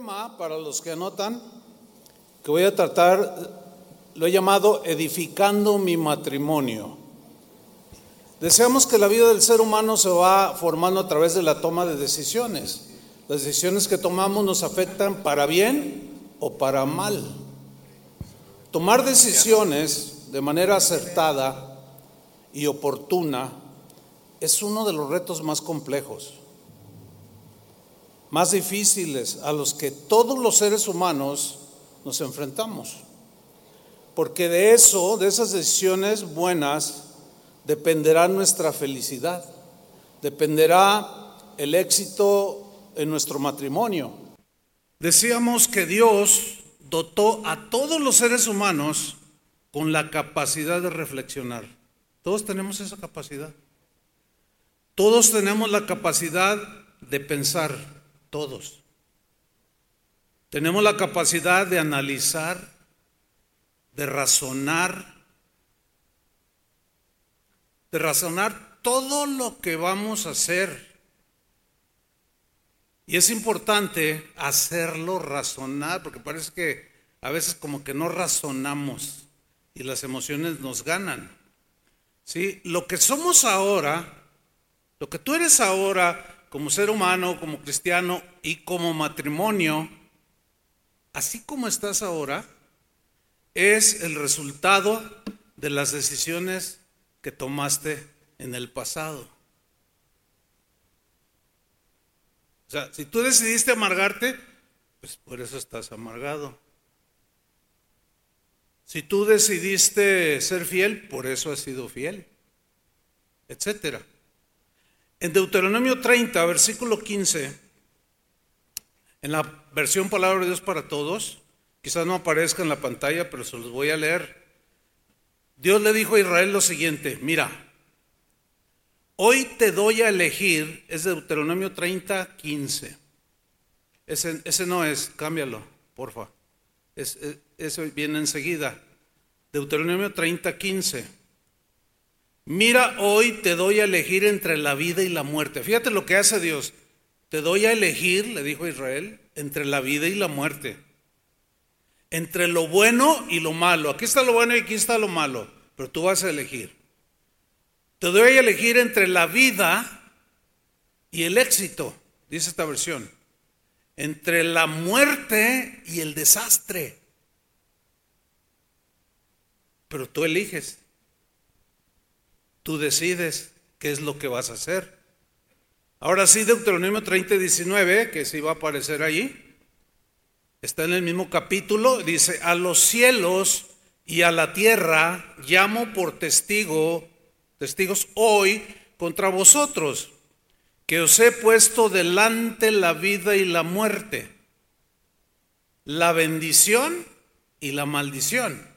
tema, para los que anotan, que voy a tratar, lo he llamado edificando mi matrimonio. Deseamos que la vida del ser humano se va formando a través de la toma de decisiones. Las decisiones que tomamos nos afectan para bien o para mal. Tomar decisiones de manera acertada y oportuna es uno de los retos más complejos más difíciles a los que todos los seres humanos nos enfrentamos. Porque de eso, de esas decisiones buenas, dependerá nuestra felicidad, dependerá el éxito en nuestro matrimonio. Decíamos que Dios dotó a todos los seres humanos con la capacidad de reflexionar. Todos tenemos esa capacidad. Todos tenemos la capacidad de pensar todos. Tenemos la capacidad de analizar, de razonar, de razonar todo lo que vamos a hacer. Y es importante hacerlo razonar, porque parece que a veces como que no razonamos y las emociones nos ganan. ¿Sí? Lo que somos ahora, lo que tú eres ahora, como ser humano, como cristiano y como matrimonio, así como estás ahora, es el resultado de las decisiones que tomaste en el pasado. O sea, si tú decidiste amargarte, pues por eso estás amargado. Si tú decidiste ser fiel, por eso has sido fiel, etcétera. En Deuteronomio 30, versículo 15, en la versión Palabra de Dios para Todos, quizás no aparezca en la pantalla, pero se los voy a leer. Dios le dijo a Israel lo siguiente, mira, hoy te doy a elegir, es Deuteronomio 30, 15. Ese, no es, cámbialo, porfa. Es, eso viene enseguida. Deuteronomio 30, 15. Mira, hoy te doy a elegir entre la vida y la muerte. Fíjate lo que hace Dios. Te doy a elegir, le dijo Israel, entre la vida y la muerte. Entre lo bueno y lo malo. Aquí está lo bueno y aquí está lo malo. Pero tú vas a elegir. Te doy a elegir entre la vida y el éxito, dice esta versión. Entre la muerte y el desastre. Pero tú eliges. Tú decides qué es lo que vas a hacer. Ahora sí, Deuteronomio 30, 19, que sí va a aparecer ahí, está en el mismo capítulo, dice, a los cielos y a la tierra llamo por testigo, testigos hoy contra vosotros, que os he puesto delante la vida y la muerte, la bendición y la maldición.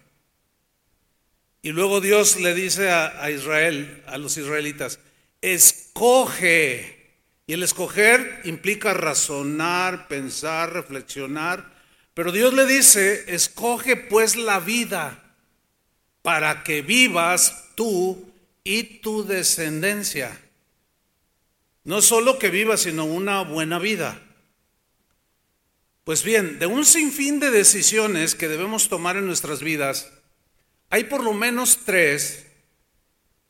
Y luego Dios le dice a, Israel, a los israelitas, escoge. Y el escoger implica razonar, pensar, reflexionar. Pero Dios le dice, escoge pues la vida para que vivas tú y tu descendencia. No solo que vivas, sino una buena vida. Pues bien, de un sinfín de decisiones que debemos tomar en nuestras vidas, hay por lo menos tres,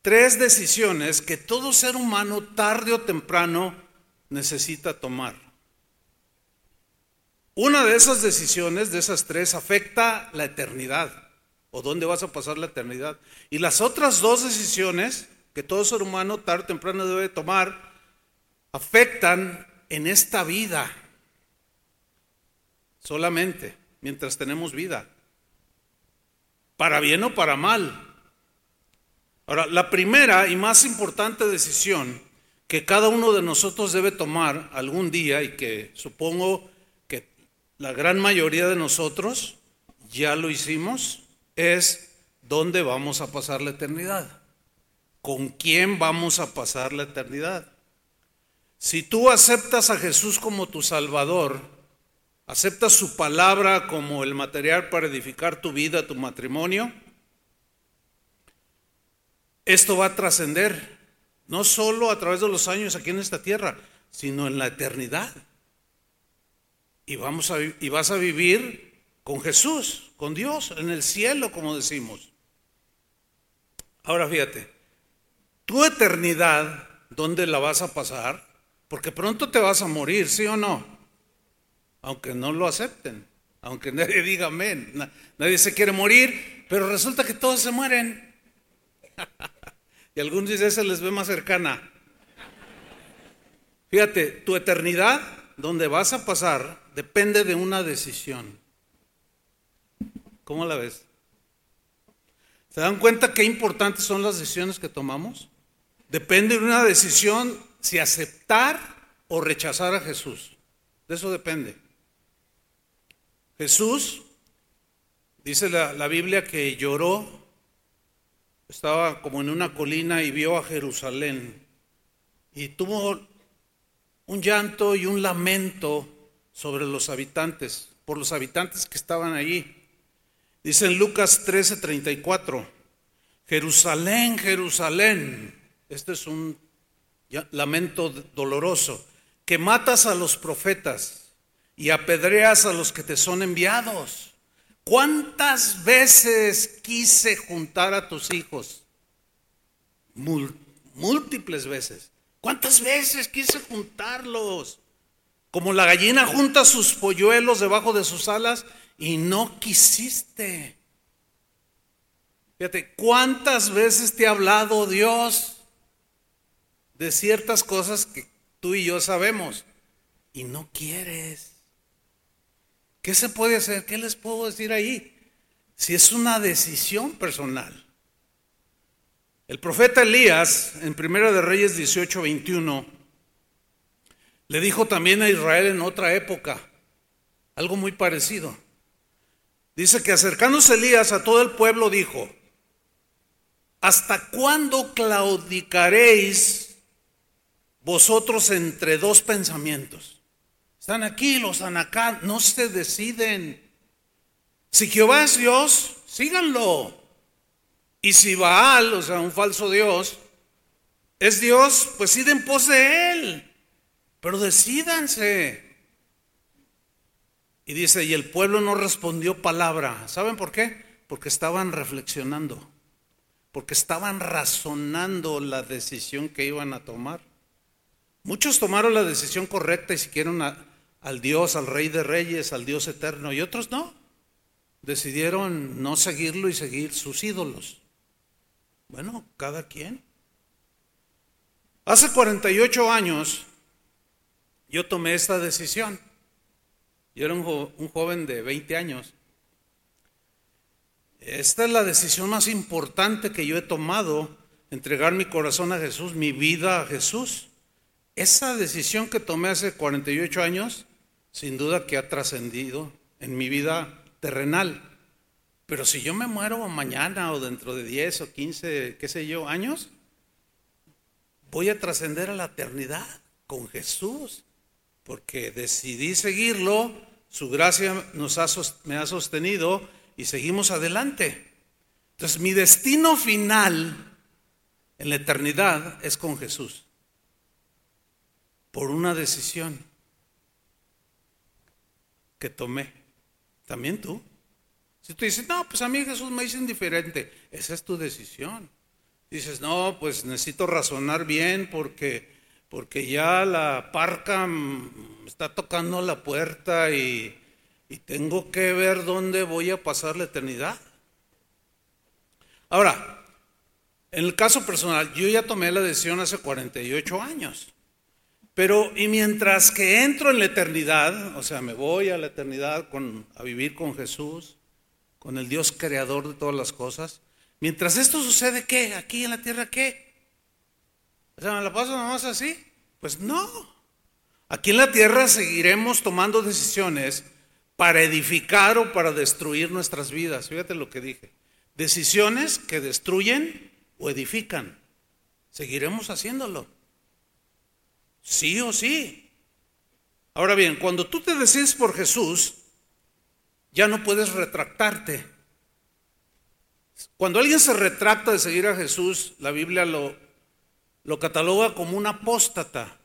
tres decisiones que todo ser humano tarde o temprano necesita tomar. Una de esas decisiones, de esas tres, afecta la eternidad o dónde vas a pasar la eternidad. Y las otras dos decisiones que todo ser humano tarde o temprano debe tomar afectan en esta vida solamente, mientras tenemos vida para bien o para mal. Ahora, la primera y más importante decisión que cada uno de nosotros debe tomar algún día y que supongo que la gran mayoría de nosotros ya lo hicimos, es dónde vamos a pasar la eternidad. ¿Con quién vamos a pasar la eternidad? Si tú aceptas a Jesús como tu Salvador, ¿Aceptas su palabra como el material para edificar tu vida, tu matrimonio? Esto va a trascender, no solo a través de los años aquí en esta tierra, sino en la eternidad. y, vamos a, y vas a vivir con Jesús, con Dios, en el cielo, como decimos. Ahora fíjate, tu eternidad, ¿dónde la vas a pasar? Porque pronto te vas a morir, ¿sí o no? Aunque no lo acepten, aunque nadie diga amén, nadie se quiere morir, pero resulta que todos se mueren. y algunos dicen, se les ve más cercana. Fíjate, tu eternidad, donde vas a pasar, depende de una decisión. ¿Cómo la ves? ¿Se dan cuenta qué importantes son las decisiones que tomamos? Depende de una decisión si aceptar o rechazar a Jesús. De eso depende. Jesús, dice la, la Biblia que lloró, estaba como en una colina y vio a Jerusalén. Y tuvo un llanto y un lamento sobre los habitantes, por los habitantes que estaban allí. Dice en Lucas 13:34, Jerusalén, Jerusalén, este es un lamento doloroso, que matas a los profetas y apedreas a los que te son enviados. ¿Cuántas veces quise juntar a tus hijos? múltiples veces. ¿Cuántas veces quise juntarlos? Como la gallina junta sus polluelos debajo de sus alas y no quisiste. Fíjate, ¿cuántas veces te ha hablado Dios de ciertas cosas que tú y yo sabemos y no quieres? ¿Qué se puede hacer? ¿Qué les puedo decir ahí? Si es una decisión personal. El profeta Elías, en Primera de Reyes 18, 21, le dijo también a Israel en otra época algo muy parecido. Dice que acercándose Elías a todo el pueblo dijo, ¿hasta cuándo claudicaréis vosotros entre dos pensamientos? Están aquí, los están acá, no se deciden. Si Jehová es Dios, síganlo. Y si Baal, o sea, un falso Dios, es Dios, pues id en pos de él. Pero decídanse. Y dice, y el pueblo no respondió palabra. ¿Saben por qué? Porque estaban reflexionando, porque estaban razonando la decisión que iban a tomar. Muchos tomaron la decisión correcta y siguieron al Dios, al Rey de Reyes, al Dios eterno, y otros no. Decidieron no seguirlo y seguir sus ídolos. Bueno, cada quien. Hace 48 años yo tomé esta decisión. Yo era un, joven de 20 años. Esta es la decisión más importante que yo he tomado, entregar mi corazón a Jesús, mi vida a Jesús. Esa decisión que tomé hace 48 años, sin duda que ha trascendido en mi vida terrenal. Pero si yo me muero mañana o dentro de 10 o 15, qué sé yo, años, voy a trascender a la eternidad con Jesús, porque decidí seguirlo, su gracia nos ha, me ha sostenido y seguimos adelante. Entonces mi destino final en la eternidad es con Jesús, por una decisión que tomé. También tú. Si tú dices, no, pues a mí Jesús me dice indiferente, esa es tu decisión. Dices, no, pues necesito razonar bien porque, porque ya la parca está tocando la puerta y, y tengo que ver dónde voy a pasar la eternidad. Ahora, en el caso personal, yo ya tomé la decisión hace 48 años. Pero, y mientras que entro en la eternidad, o sea, me voy a la eternidad con, a vivir con Jesús, con el Dios creador de todas las cosas. Mientras esto sucede, ¿qué? Aquí en la tierra, ¿qué? O sea, ¿me la paso nomás así? Pues no. Aquí en la tierra seguiremos tomando decisiones para edificar o para destruir nuestras vidas. Fíjate lo que dije. Decisiones que destruyen o edifican. Seguiremos haciéndolo. Sí o sí. Ahora bien, cuando tú te decides por Jesús, ya no puedes retractarte. Cuando alguien se retracta de seguir a Jesús, la Biblia lo, lo cataloga como un apóstata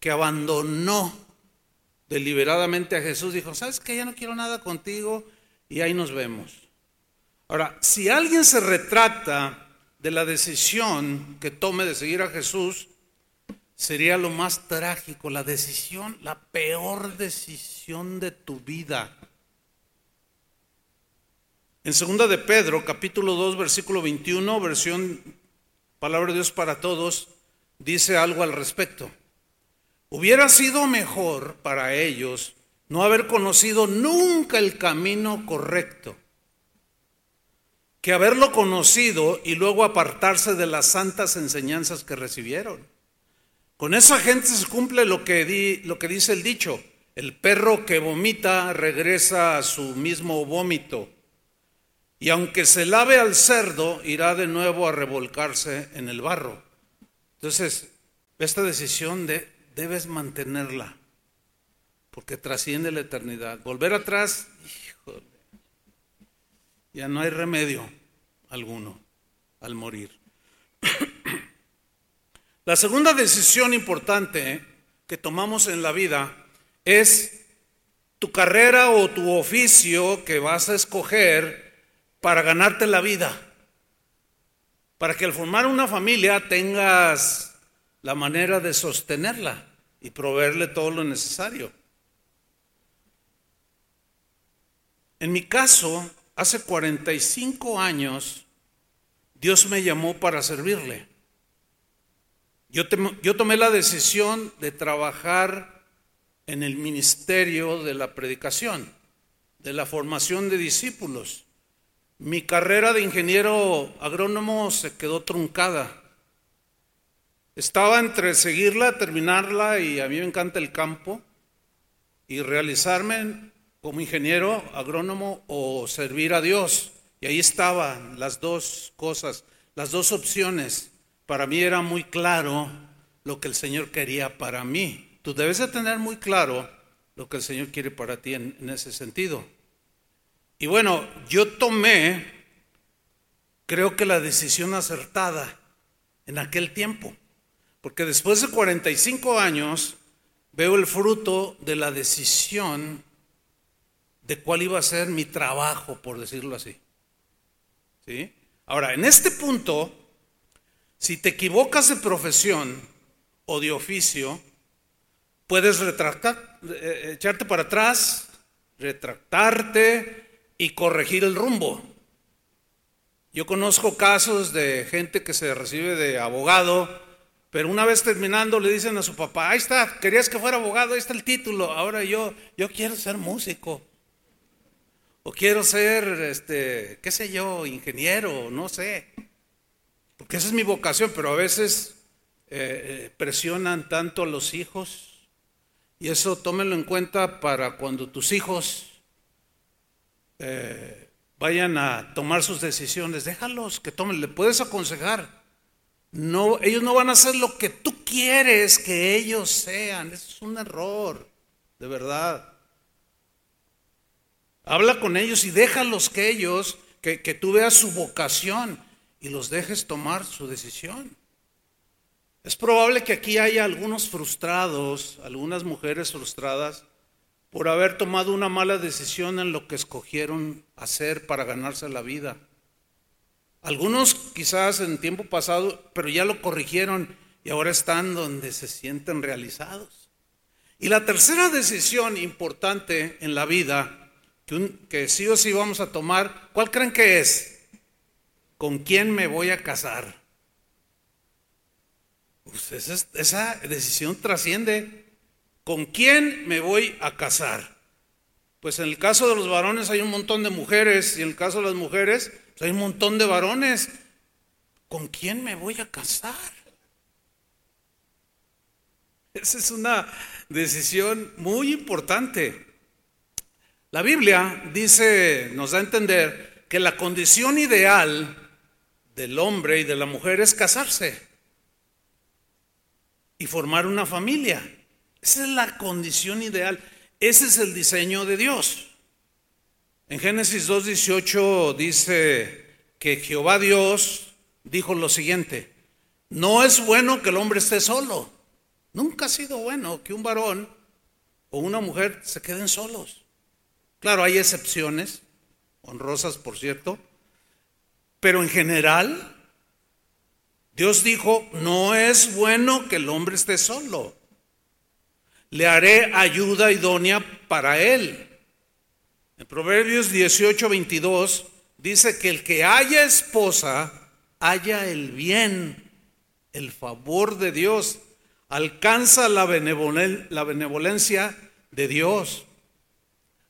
que abandonó deliberadamente a Jesús, dijo, ¿sabes qué? Ya no quiero nada contigo y ahí nos vemos. Ahora, si alguien se retrata de la decisión que tome de seguir a Jesús, sería lo más trágico, la decisión, la peor decisión de tu vida. En segunda de Pedro, capítulo 2, versículo 21, versión Palabra de Dios para todos, dice algo al respecto. Hubiera sido mejor para ellos no haber conocido nunca el camino correcto que haberlo conocido y luego apartarse de las santas enseñanzas que recibieron. Con esa gente se cumple lo que, dice el dicho, el perro que vomita regresa a su mismo vómito, y aunque se lave al cerdo, irá de nuevo a revolcarse en el barro. Entonces, esta decisión de, debes mantenerla, porque trasciende la eternidad. Volver atrás, híjole, ya no hay remedio alguno al morir. La segunda decisión importante que tomamos en la vida es tu carrera o tu oficio que vas a escoger para ganarte la vida. Para que al formar una familia tengas la manera de sostenerla y proveerle todo lo necesario. En mi caso, hace 45 años, Dios me llamó para servirle. Yo, tomé la decisión de trabajar en el ministerio de la predicación, de la formación de discípulos. Mi carrera de ingeniero agrónomo se quedó truncada. Estaba entre seguirla, terminarla, y a mí me encanta el campo, y realizarme como ingeniero agrónomo o servir a Dios. Y ahí estaban las dos cosas, las dos opciones. Para mí era muy claro lo que el Señor quería para mí. Tú debes de tener muy claro lo que el Señor quiere para ti en, ese sentido. Y bueno, yo tomé, creo que la decisión acertada en aquel tiempo, porque después de 45 años veo el fruto de la decisión de cuál iba a ser mi trabajo, por decirlo así. ¿Sí? Ahora, en este punto, si te equivocas de profesión o de oficio, puedes retractar, eh, echarte para atrás, retractarte y corregir el rumbo. Yo conozco casos de gente que se recibe de abogado, pero una vez terminando le dicen a su papá, ahí está, querías que fuera abogado, ahí está el título, ahora yo, yo quiero ser músico. O quiero ser, este, qué sé yo, ingeniero, no sé. Porque esa es mi vocación, pero a veces eh, eh, presionan tanto a los hijos. Y eso tómenlo en cuenta para cuando tus hijos eh, vayan a tomar sus decisiones. Déjalos que tomen, le puedes aconsejar. No, ellos no van a hacer lo que tú quieres que ellos sean. Eso es un error, de verdad. Habla con ellos y déjalos que ellos, que, que tú veas su vocación y los dejes tomar su decisión. Es probable que aquí haya algunos frustrados, algunas mujeres frustradas, por haber tomado una mala decisión en lo que escogieron hacer para ganarse la vida. Algunos quizás en tiempo pasado, pero ya lo corrigieron y ahora están donde se sienten realizados. Y la tercera decisión importante en la vida que, sí o sí vamos a tomar, ¿cuál creen que es? ¿Con quién me voy a casar? Pues esa, decisión trasciende. ¿Con quién me voy a casar? Pues en el caso de los varones hay un montón de mujeres y en el caso de las mujeres pues hay un montón de varones. ¿Con quién me voy a casar? Esa es una decisión muy importante. La Biblia dice, nos da a entender que la condición ideal del hombre y de la mujer es casarse y formar una familia. Esa es la condición ideal. Ese es el diseño de Dios. En Génesis 2.18 dice que Jehová Dios dijo lo siguiente, no es bueno que el hombre esté solo. Nunca ha sido bueno que un varón o una mujer se queden solos. Claro, hay excepciones, honrosas por cierto, pero en general Dios dijo, no es bueno que el hombre esté solo. Le haré ayuda idónea para él. En Proverbios 18, 22 dice que el que haya esposa, haya el bien, el favor de Dios, alcanza la, la benevolencia de Dios,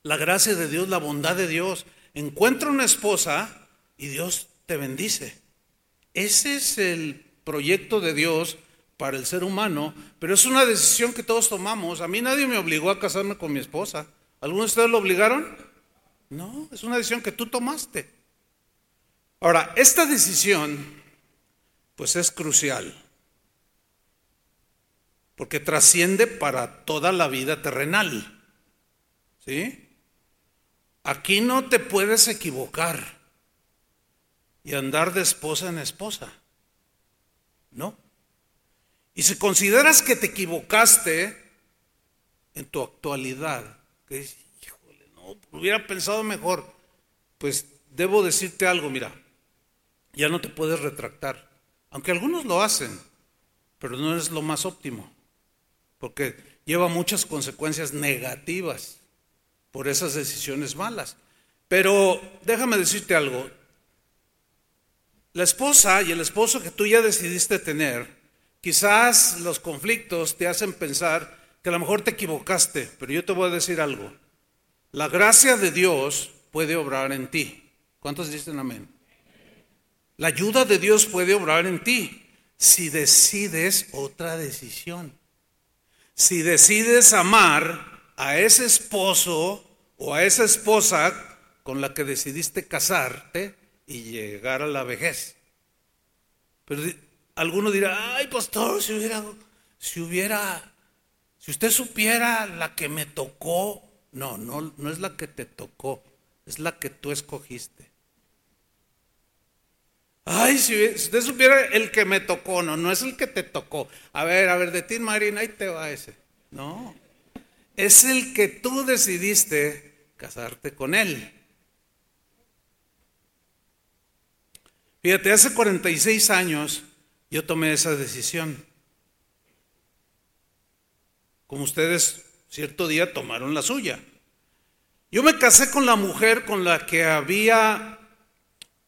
la gracia de Dios, la bondad de Dios. Encuentra una esposa y Dios te bendice. Ese es el proyecto de Dios para el ser humano, pero es una decisión que todos tomamos. A mí nadie me obligó a casarme con mi esposa. ¿Algunos de ustedes lo obligaron? No, es una decisión que tú tomaste. Ahora, esta decisión pues es crucial, porque trasciende para toda la vida terrenal. ¿Sí? Aquí no te puedes equivocar y andar de esposa en esposa. ¿No? Y si consideras que te equivocaste en tu actualidad, que híjole, no, hubiera pensado mejor, pues debo decirte algo, mira, ya no te puedes retractar. Aunque algunos lo hacen, pero no es lo más óptimo, porque lleva muchas consecuencias negativas por esas decisiones malas. Pero déjame decirte algo, la esposa y el esposo que tú ya decidiste tener, quizás los conflictos te hacen pensar que a lo mejor te equivocaste, pero yo te voy a decir algo. La gracia de Dios puede obrar en ti. ¿Cuántos dicen amén? La ayuda de Dios puede obrar en ti si decides otra decisión. Si decides amar a ese esposo o a esa esposa con la que decidiste casarte y llegar a la vejez. Pero alguno dirá, ay pastor, si hubiera, si hubiera, si usted supiera la que me tocó, no, no, no es la que te tocó, es la que tú escogiste. Ay, si, usted supiera el que me tocó, no, no es el que te tocó. A ver, a ver, de ti, Marina, ahí te va ese. No, es el que tú decidiste casarte con él. Fíjate, hace 46 años yo tomé esa decisión. Como ustedes cierto día tomaron la suya. Yo me casé con la mujer con la que había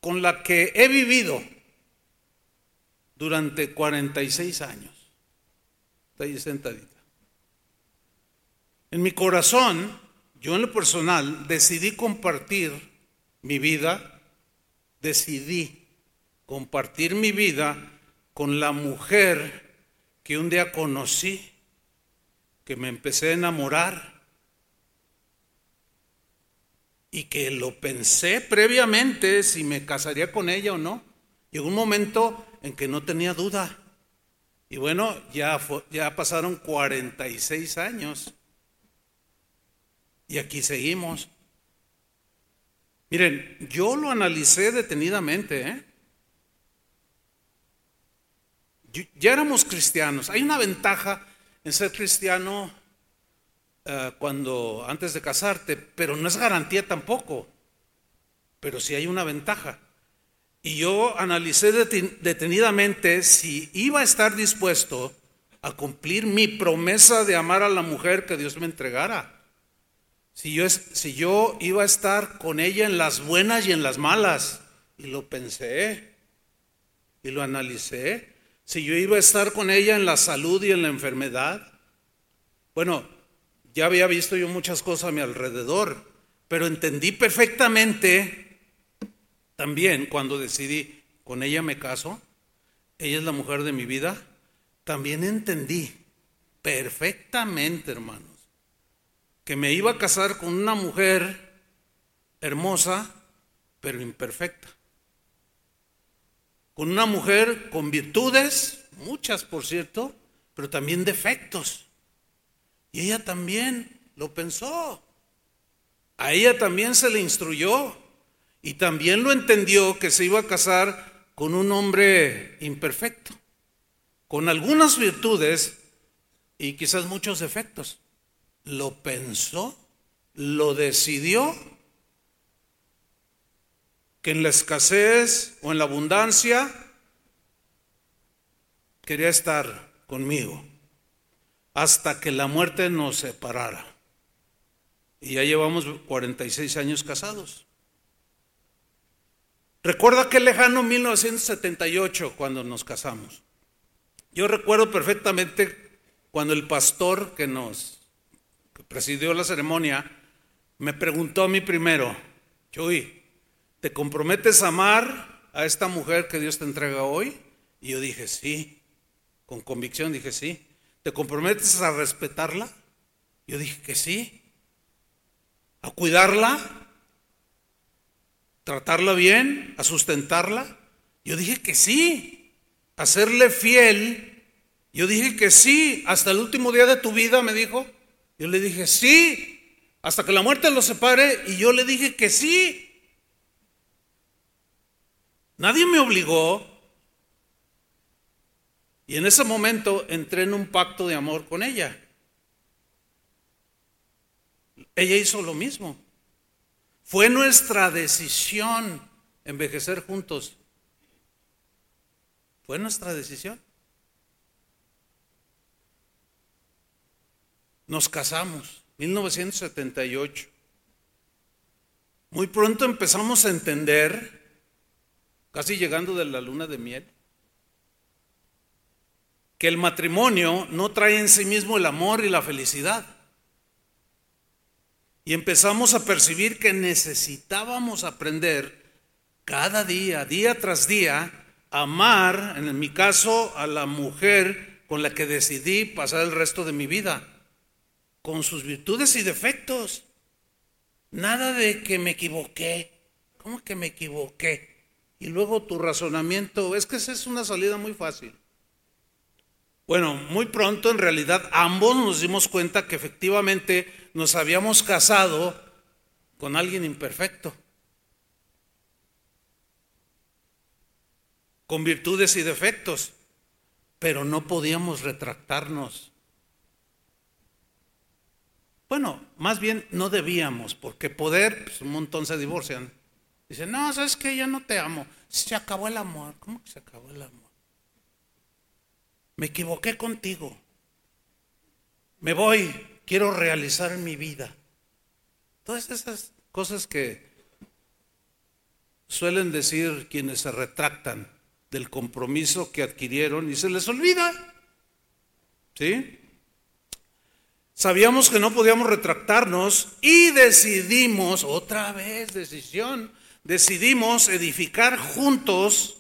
con la que he vivido durante 46 años. Está ahí sentadita. En mi corazón, yo en lo personal, decidí compartir mi vida, decidí compartir mi vida con la mujer que un día conocí, que me empecé a enamorar y que lo pensé previamente si me casaría con ella o no. Llegó un momento en que no tenía duda. Y bueno, ya, ya pasaron 46 años. Y aquí seguimos. Miren, yo lo analicé detenidamente. ¿eh? Ya éramos cristianos. Hay una ventaja en ser cristiano eh, cuando antes de casarte, pero no es garantía tampoco. Pero sí hay una ventaja. Y yo analicé detenidamente si iba a estar dispuesto a cumplir mi promesa de amar a la mujer que Dios me entregara. Si yo, si yo iba a estar con ella en las buenas y en las malas. Y lo pensé. Y lo analicé. Si yo iba a estar con ella en la salud y en la enfermedad. Bueno, ya había visto yo muchas cosas a mi alrededor, pero entendí perfectamente también cuando decidí, con ella me caso, ella es la mujer de mi vida, también entendí perfectamente, hermanos, que me iba a casar con una mujer hermosa, pero imperfecta. Con una mujer con virtudes, muchas por cierto, pero también defectos. Y ella también lo pensó. A ella también se le instruyó y también lo entendió que se iba a casar con un hombre imperfecto, con algunas virtudes y quizás muchos defectos. lo pensó, lo decidió, que en la escasez o en la abundancia quería estar conmigo hasta que la muerte nos separara. Y ya llevamos 46 años casados. Recuerdo aquel lejano 1978 cuando nos casamos. Yo recuerdo perfectamente cuando el pastor que nos presidió la ceremonia me preguntó a mí primero, Chuy, ¿te comprometes a amar a esta mujer que Dios te entrega hoy? Y yo dije, sí, con convicción dije, sí. ¿Te comprometes a respetarla? Yo dije que sí. ¿A cuidarla? ¿Tratarla bien? ¿A sustentarla? Yo dije que sí. ¿A serle fiel? Yo dije que sí. ¿Hasta el último día de tu vida? Me dijo. Yo le dije sí. Hasta que la muerte los separe. Y yo le dije que sí. Nadie me obligó. Y en ese momento entré en un pacto de amor con ella. Ella hizo lo mismo. Fue nuestra decisión envejecer juntos. Fue nuestra decisión. Nos casamos, 1978. Muy pronto empezamos a entender, casi llegando de la luna de miel, que el matrimonio no trae en sí mismo el amor y la felicidad. Y empezamos a percibir que necesitábamos aprender cada día, día tras día, amar, en mi caso, a la mujer con la que decidí pasar el resto de mi vida con sus virtudes y defectos. Nada de que me equivoqué. ¿Cómo que me equivoqué? Y luego tu razonamiento, es que esa es una salida muy fácil. Bueno, muy pronto en realidad ambos nos dimos cuenta que efectivamente nos habíamos casado con alguien imperfecto, con virtudes y defectos, pero no podíamos retractarnos bueno, más bien no debíamos, porque poder, pues un montón se divorcian. Dicen, no, sabes que ya no te amo. Se acabó el amor. ¿Cómo que se acabó el amor? Me equivoqué contigo. Me voy, quiero realizar mi vida. Todas esas cosas que suelen decir quienes se retractan del compromiso que adquirieron y se les olvida. ¿Sí? Sabíamos que no podíamos retractarnos y decidimos, otra vez decisión, decidimos edificar juntos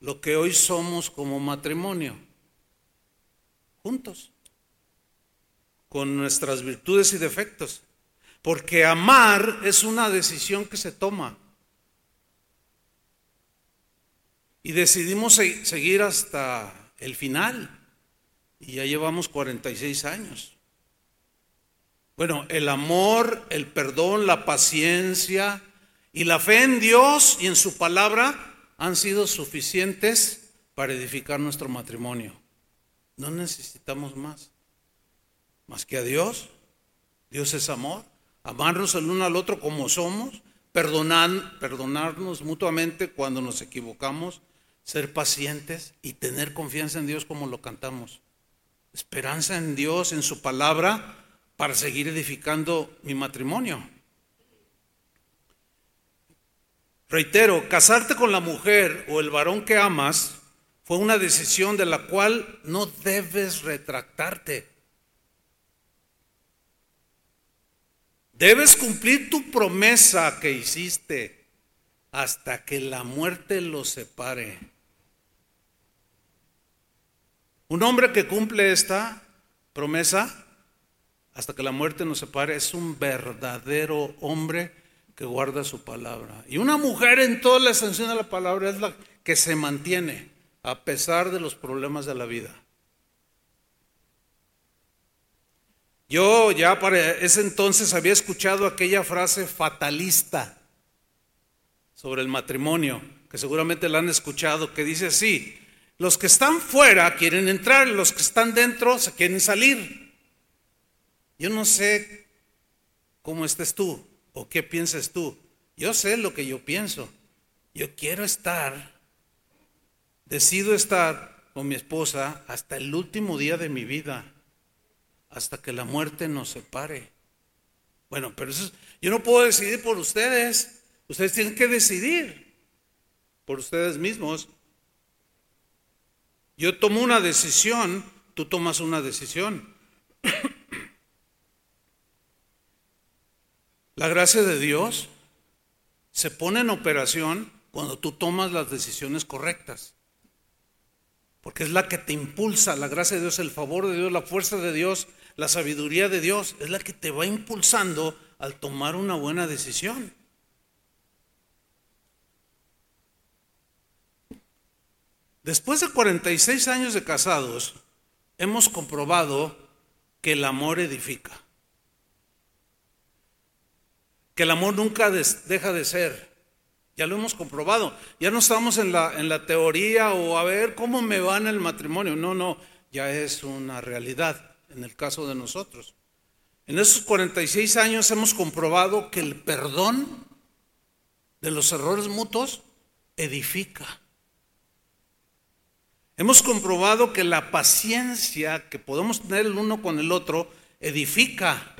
lo que hoy somos como matrimonio. Juntos. Con nuestras virtudes y defectos. Porque amar es una decisión que se toma. Y decidimos seguir hasta el final. Y ya llevamos 46 años. Bueno, el amor, el perdón, la paciencia y la fe en Dios y en su palabra han sido suficientes para edificar nuestro matrimonio. No necesitamos más. Más que a Dios. Dios es amor. Amarnos el uno al otro como somos. Perdonar, perdonarnos mutuamente cuando nos equivocamos. Ser pacientes y tener confianza en Dios como lo cantamos esperanza en Dios, en su palabra, para seguir edificando mi matrimonio. Reitero, casarte con la mujer o el varón que amas fue una decisión de la cual no debes retractarte. Debes cumplir tu promesa que hiciste hasta que la muerte los separe. Un hombre que cumple esta promesa hasta que la muerte nos separe es un verdadero hombre que guarda su palabra. Y una mujer en toda la extensión de la palabra es la que se mantiene a pesar de los problemas de la vida. Yo ya para ese entonces había escuchado aquella frase fatalista sobre el matrimonio, que seguramente la han escuchado, que dice así, los que están fuera quieren entrar, los que están dentro se quieren salir. yo no sé cómo estés tú o qué pienses tú. Yo sé lo que yo pienso. Yo quiero estar, decido estar con mi esposa hasta el último día de mi vida, hasta que la muerte nos separe. Bueno, pero eso, yo no puedo decidir por ustedes. Ustedes tienen que decidir por ustedes mismos. Yo tomo una decisión, tú tomas una decisión. La gracia de Dios se pone en operación cuando tú tomas las decisiones correctas. Porque es la que te impulsa, la gracia de Dios, el favor de Dios, la fuerza de Dios, la sabiduría de Dios, es la que te va impulsando al tomar una buena decisión. Después de 46 años de casados, hemos comprobado que el amor edifica. Que el amor nunca deja de ser. Ya lo hemos comprobado. Ya no estamos en la, en la teoría o a ver cómo me va en el matrimonio. No, no, ya es una realidad en el caso de nosotros. En esos 46 años hemos comprobado que el perdón de los errores mutuos edifica. Hemos comprobado que la paciencia que podemos tener el uno con el otro edifica.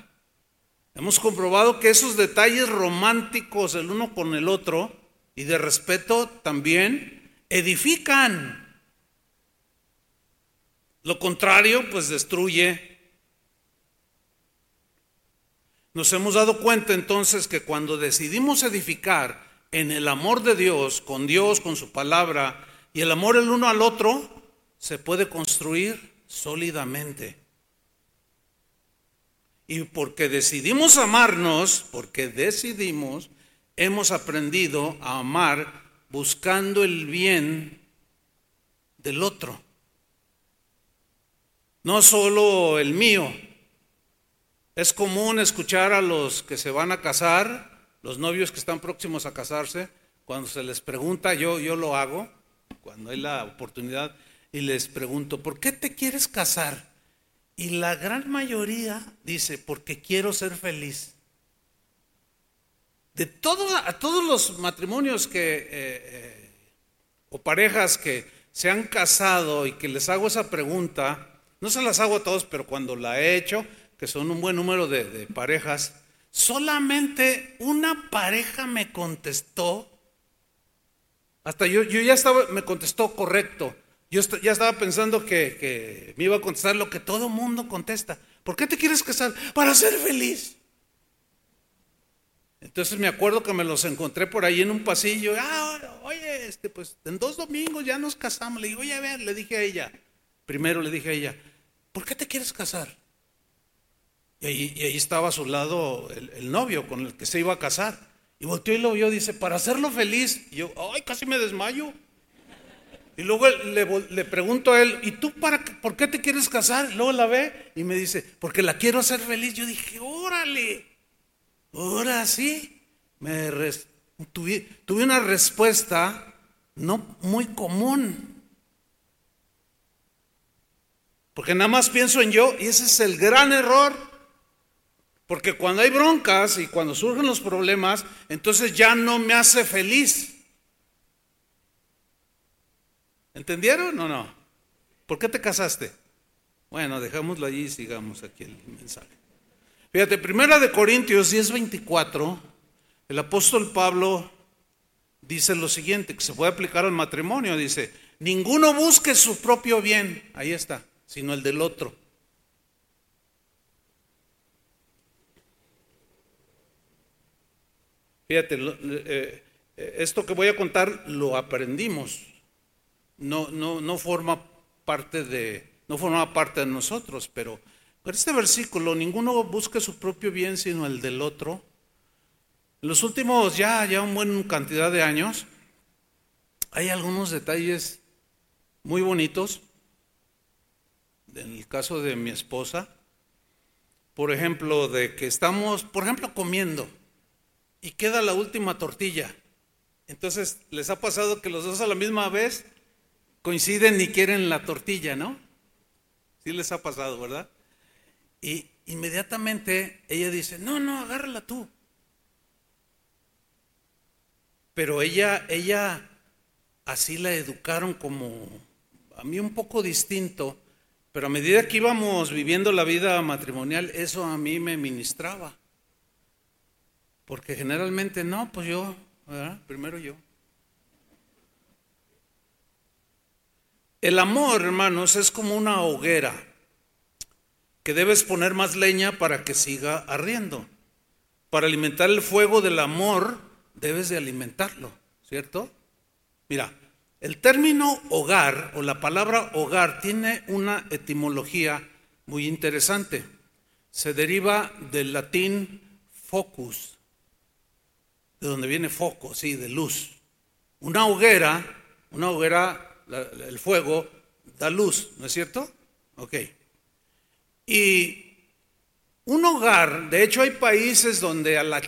Hemos comprobado que esos detalles románticos el uno con el otro y de respeto también edifican. Lo contrario, pues destruye. Nos hemos dado cuenta entonces que cuando decidimos edificar en el amor de Dios, con Dios, con su palabra, y el amor el uno al otro se puede construir sólidamente. Y porque decidimos amarnos, porque decidimos, hemos aprendido a amar buscando el bien del otro. No solo el mío. Es común escuchar a los que se van a casar, los novios que están próximos a casarse, cuando se les pregunta, yo, yo lo hago, cuando hay la oportunidad, y les pregunto, ¿por qué te quieres casar? Y la gran mayoría dice, porque quiero ser feliz. De todos, a todos los matrimonios que, eh, eh, o parejas que se han casado y que les hago esa pregunta, no se las hago a todos, pero cuando la he hecho, que son un buen número de, de parejas, solamente una pareja me contestó hasta yo, yo ya estaba, me contestó correcto. Yo ya estaba pensando que, me iba a contestar lo que todo mundo contesta. ¿Por qué te quieres casar? Para ser feliz. Entonces me acuerdo que me los encontré por ahí en un pasillo. Ah, oye, este, pues en dos domingos ya nos casamos. Le digo, oye, a ver, le dije a ella. Primero le dije a ella, ¿por qué te quieres casar? Y ahí, estaba a su lado el, el novio con el que se iba a casar. Y volteó y lo vio, dice, para hacerlo feliz. Y yo, ay, casi me desmayo. Y luego le, pregunto a él, ¿y tú para por qué te quieres casar? luego la ve y me dice, porque la quiero hacer feliz. Yo dije, órale, ahora sí. Me tuve una respuesta no muy común. Porque nada más pienso en yo y ese es el gran error. Porque cuando hay broncas y cuando surgen los problemas, entonces ya no me hace feliz. ¿Entendieron o no? ¿Por qué te casaste? Bueno, dejámoslo allí y sigamos aquí el mensaje. Fíjate, primera de Corintios 10:24, el apóstol Pablo dice lo siguiente, que se puede aplicar al matrimonio, dice, ninguno busque su propio bien, ahí está, sino el del otro. Fíjate, eh, eh, esto que voy a contar lo aprendimos. No, no, no forma parte de, no forma parte de nosotros, pero con este versículo, ninguno busca su propio bien sino el del otro. En los últimos ya, ya un buen cantidad de años, hay algunos detalles muy bonitos. En el caso de mi esposa, por ejemplo, de que estamos, por ejemplo, comiendo y queda la última tortilla. Entonces, ¿les ha pasado que los dos a la misma vez coinciden y quieren la tortilla, no? Sí les ha pasado, ¿verdad? Y, inmediatamente ella dice, no, no, agárrala tú. Pero ella, ella, así la educaron como a mí un poco distinto, pero a medida que íbamos viviendo la vida matrimonial, eso a mí me ministraba. Porque generalmente no, pues yo, primero yo. El amor, hermanos, es como una hoguera que debes poner más leña para que siga ardiendo. Para alimentar el fuego del amor, debes de alimentarlo, ¿cierto? Mira, el término hogar o la palabra hogar tiene una etimología muy interesante. Se deriva del latín focus, de donde viene foco, sí, de luz. Una hoguera, una hoguera el fuego da luz, ¿no es cierto? Ok. Y un hogar, de hecho hay países donde a la,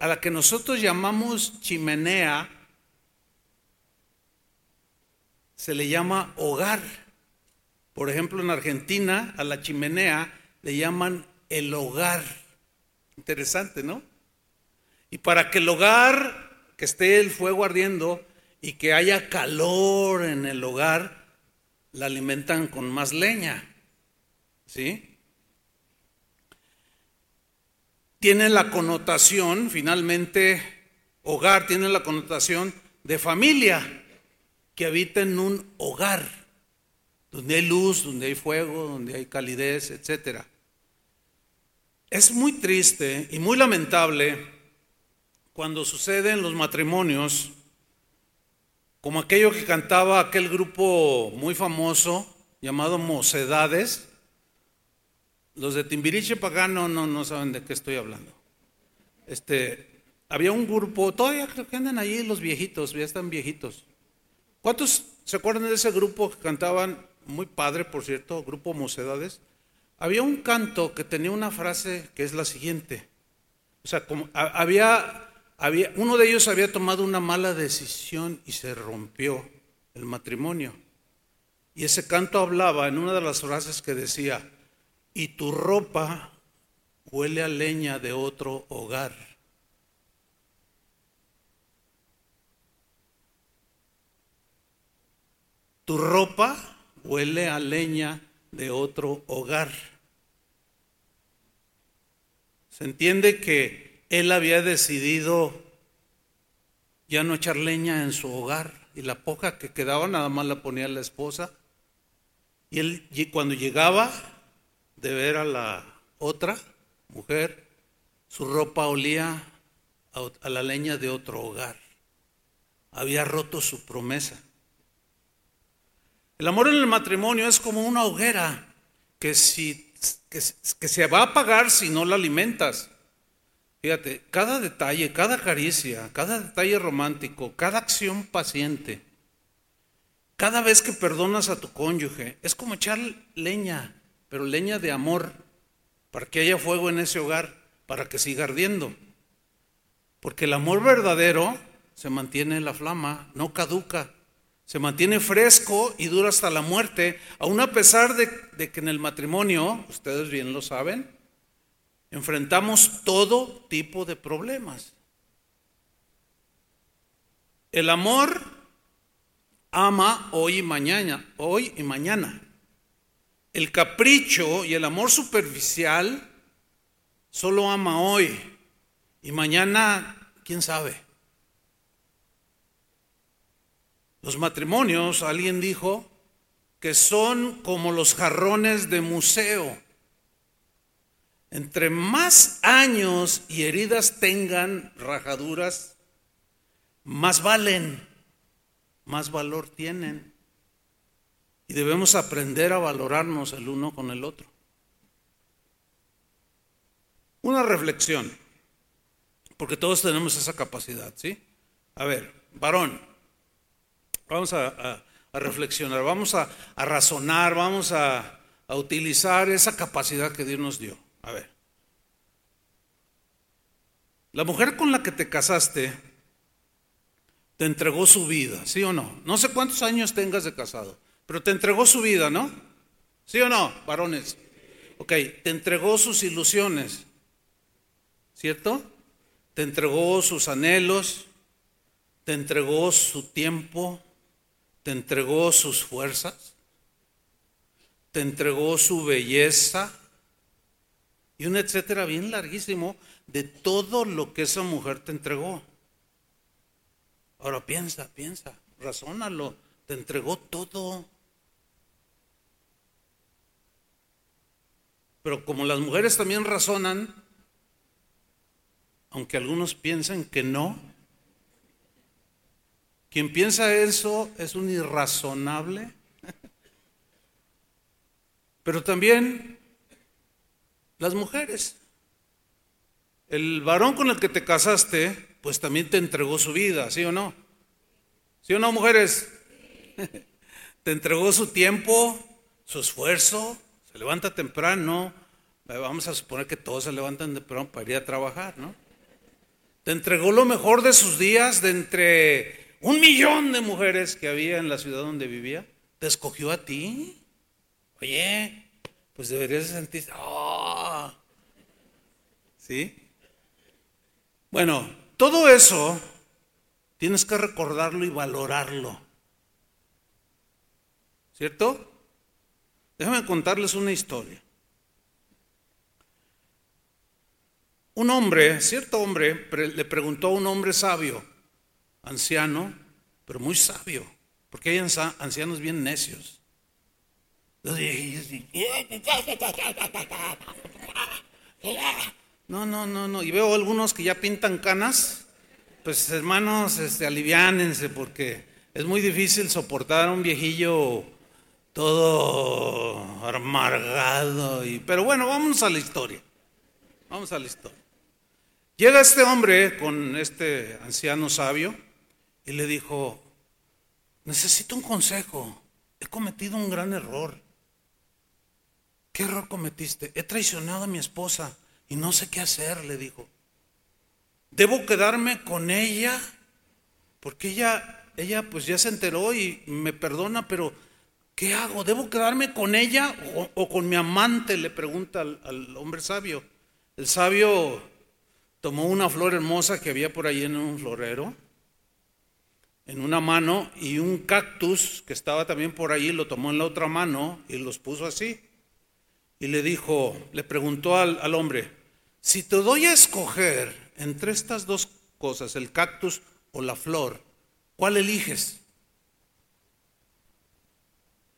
a la que nosotros llamamos chimenea, se le llama hogar. Por ejemplo, en Argentina a la chimenea le llaman el hogar. Interesante, ¿no? Y para que el hogar, que esté el fuego ardiendo, y que haya calor en el hogar, la alimentan con más leña. ¿Sí? Tiene la connotación, finalmente, hogar tiene la connotación de familia que habita en un hogar, donde hay luz, donde hay fuego, donde hay calidez, etc. Es muy triste y muy lamentable cuando sucede en los matrimonios como aquello que cantaba aquel grupo muy famoso llamado Mocedades. Los de Timbiriche Pagano no, no saben de qué estoy hablando. Este, había un grupo, todavía creo que andan allí los viejitos, ya están viejitos. ¿Cuántos se acuerdan de ese grupo que cantaban, muy padre por cierto, grupo Mocedades? Había un canto que tenía una frase que es la siguiente. O sea, como, había uno de ellos había tomado una mala decisión y se rompió el matrimonio. Y ese canto hablaba en una de las frases que decía, y tu ropa huele a leña de otro hogar. Tu ropa huele a leña de otro hogar. Se entiende que él había decidido ya no echar leña en su hogar y la poca que quedaba nada más la ponía la esposa. Y él cuando llegaba de ver a la otra mujer, su ropa olía a, la leña de otro hogar. Había roto su promesa. El amor en el matrimonio es como una hoguera que, si, que se va a apagar si no la alimentas. Fíjate, cada detalle, cada caricia, cada detalle romántico, cada acción paciente, cada vez que perdonas a tu cónyuge, es como echar leña, pero leña de amor, para que haya fuego en ese hogar, para que siga ardiendo. Porque el amor verdadero se mantiene en la flama, no caduca, se mantiene fresco y dura hasta la muerte, aun a pesar de, de que en el matrimonio, ustedes bien lo saben, enfrentamos todo tipo de problemas. El amor ama hoy y mañana, hoy y mañana. El capricho y el amor superficial solo ama hoy y mañana, quién sabe. Los matrimonios, alguien dijo, que son como los jarrones de museo entre más años y heridas tengan rajaduras, más valen, más valor tienen. Y debemos aprender a valorarnos el uno con el otro. Una reflexión, porque todos tenemos esa capacidad, ¿sí? A ver, varón, vamos a, reflexionar, vamos a, razonar, vamos a utilizar esa capacidad que Dios nos dio. A ver. La mujer con la que te casaste te entregó su vida, ¿sí o no? No sé cuántos años tengas de casado, pero te entregó su vida, ¿no? ¿Sí o no, varones? ok, te entregó sus ilusiones, ¿cierto? Te entregó sus anhelos, te entregó su tiempo, te entregó sus fuerzas, te entregó su belleza y un etcétera bien larguísimo de todo lo que esa mujer te entregó. Ahora piensa, piensa, razónalo, te entregó todo. Pero como las mujeres también razonan, aunque algunos piensen que no, quien piensa eso es un irrazonable. Pero también las mujeres. El varón con el que te casaste, pues también te entregó su vida, ¿sí o no? ¿Sí o no, mujeres? Te entregó su tiempo, su esfuerzo, se levanta temprano. Vamos a suponer que todos se levantan temprano para ir a trabajar, ¿no? Te entregó lo mejor de sus días de entre un millón de mujeres que había en la ciudad donde vivía, te escogió a ti. Oye, pues deberías sentirte, oh. ¿sí? Bueno, todo eso tienes que recordarlo y valorarlo. ¿Cierto? Déjame contarles una historia. Un hombre, cierto hombre, le preguntó a un hombre sabio, anciano, pero muy sabio, porque hay ancianos bien necios. No, no, no, no. Y veo algunos que ya pintan canas. Pues hermanos, este, aliviánense porque es muy difícil soportar a un viejillo todo amargado. Pero bueno, vamos a la historia. Vamos a la historia. Llega este hombre con este anciano sabio y le dijo, necesito un consejo, he cometido un gran error. ¿Qué error cometiste? He traicionado a mi esposa y no sé qué hacer, le dijo. ¿Debo quedarme con ella? Porque ella, ella pues ya se enteró y me perdona, pero ¿qué hago? ¿Debo quedarme con ella o, con mi amante? Le pregunta al, al hombre sabio. El sabio tomó una flor hermosa que había por ahí en un florero en una mano y un cactus que estaba también por ahí lo tomó en la otra mano y los puso así. Y le dijo, le preguntó al, al hombre, si te doy a escoger entre estas dos cosas, el cactus o la flor, ¿cuál eliges?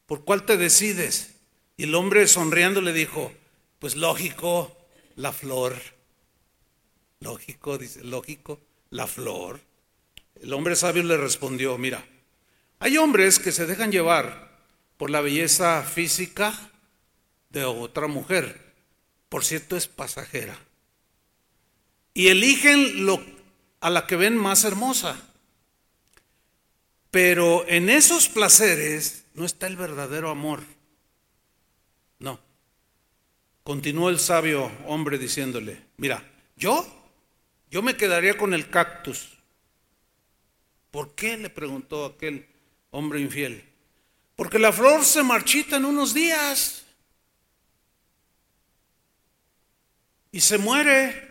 ¿Por cuál te decides? Y el hombre sonriendo le dijo, pues lógico, la flor. Lógico, dice, lógico, la flor. El hombre sabio le respondió, mira, hay hombres que se dejan llevar por la belleza física de otra mujer, por cierto es pasajera, y eligen lo, a la que ven más hermosa. Pero en esos placeres no está el verdadero amor. No. Continuó el sabio hombre diciéndole, mira, yo, yo me quedaría con el cactus ¿Por qué? le preguntó aquel hombre infiel. Porque la flor se marchita en unos días y se muere.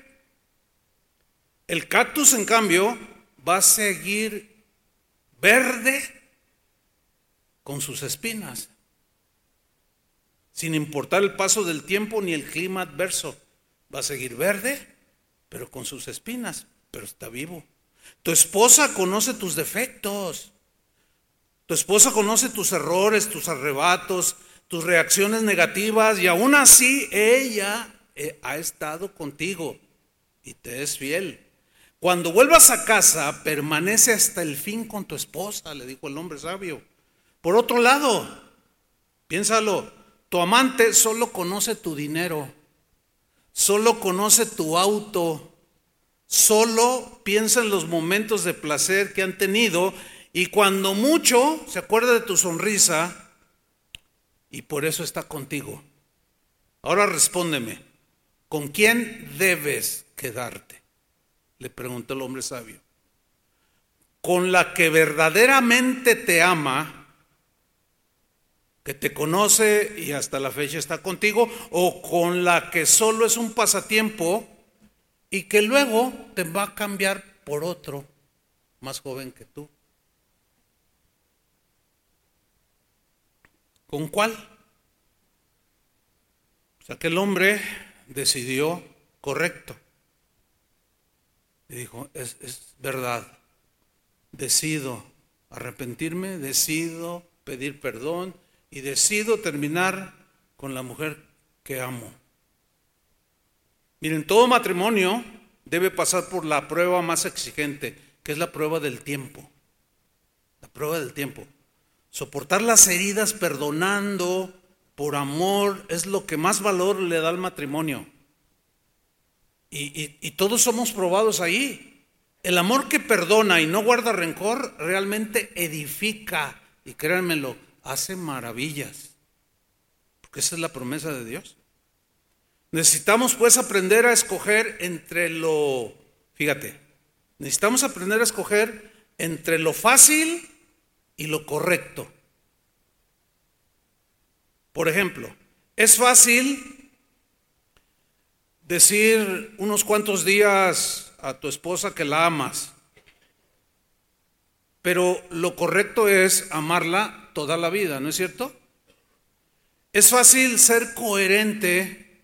El cactus, en cambio, va a seguir verde con sus espinas, sin importar el paso del tiempo ni el clima adverso. Va a seguir verde, pero con sus espinas, pero está vivo. Tu esposa conoce tus defectos. Tu esposa conoce tus errores, tus arrebatos, tus reacciones negativas y aún así ella ha estado contigo y te es fiel. Cuando vuelvas a casa, permanece hasta el fin con tu esposa, le dijo el hombre sabio. Por otro lado, piénsalo, tu amante solo conoce tu dinero, solo conoce tu auto, Solo piensa en los momentos de placer que han tenido y cuando mucho se acuerda de tu sonrisa y por eso está contigo. Ahora respóndeme, ¿con quién debes quedarte? Le preguntó el hombre sabio. ¿Con la que verdaderamente te ama? que te conoce y hasta la fecha está contigo, o con la que solo es un pasatiempo y que luego te va a cambiar por otro más joven que tú. ¿Con cuál? O sea, que el hombre decidió correcto. Y dijo, es, es verdad, decido arrepentirme, decido pedir perdón y decido terminar con la mujer que amo. Miren, todo matrimonio debe pasar por la prueba más exigente, que es la prueba del tiempo. La prueba del tiempo. Soportar las heridas perdonando por amor es lo que más valor le da al matrimonio. Y, y todos somos probados ahí. El amor que perdona y no guarda rencor realmente edifica, y créanmelo, hace maravillas. Porque esa es la promesa de Dios. Necesitamos pues aprender a escoger entre lo, fíjate, necesitamos aprender a escoger entre lo fácil y lo correcto. Por ejemplo, es fácil decir unos cuantos días a tu esposa que la amas, pero lo correcto es amarla toda la vida, ¿no es cierto? Es fácil ser coherente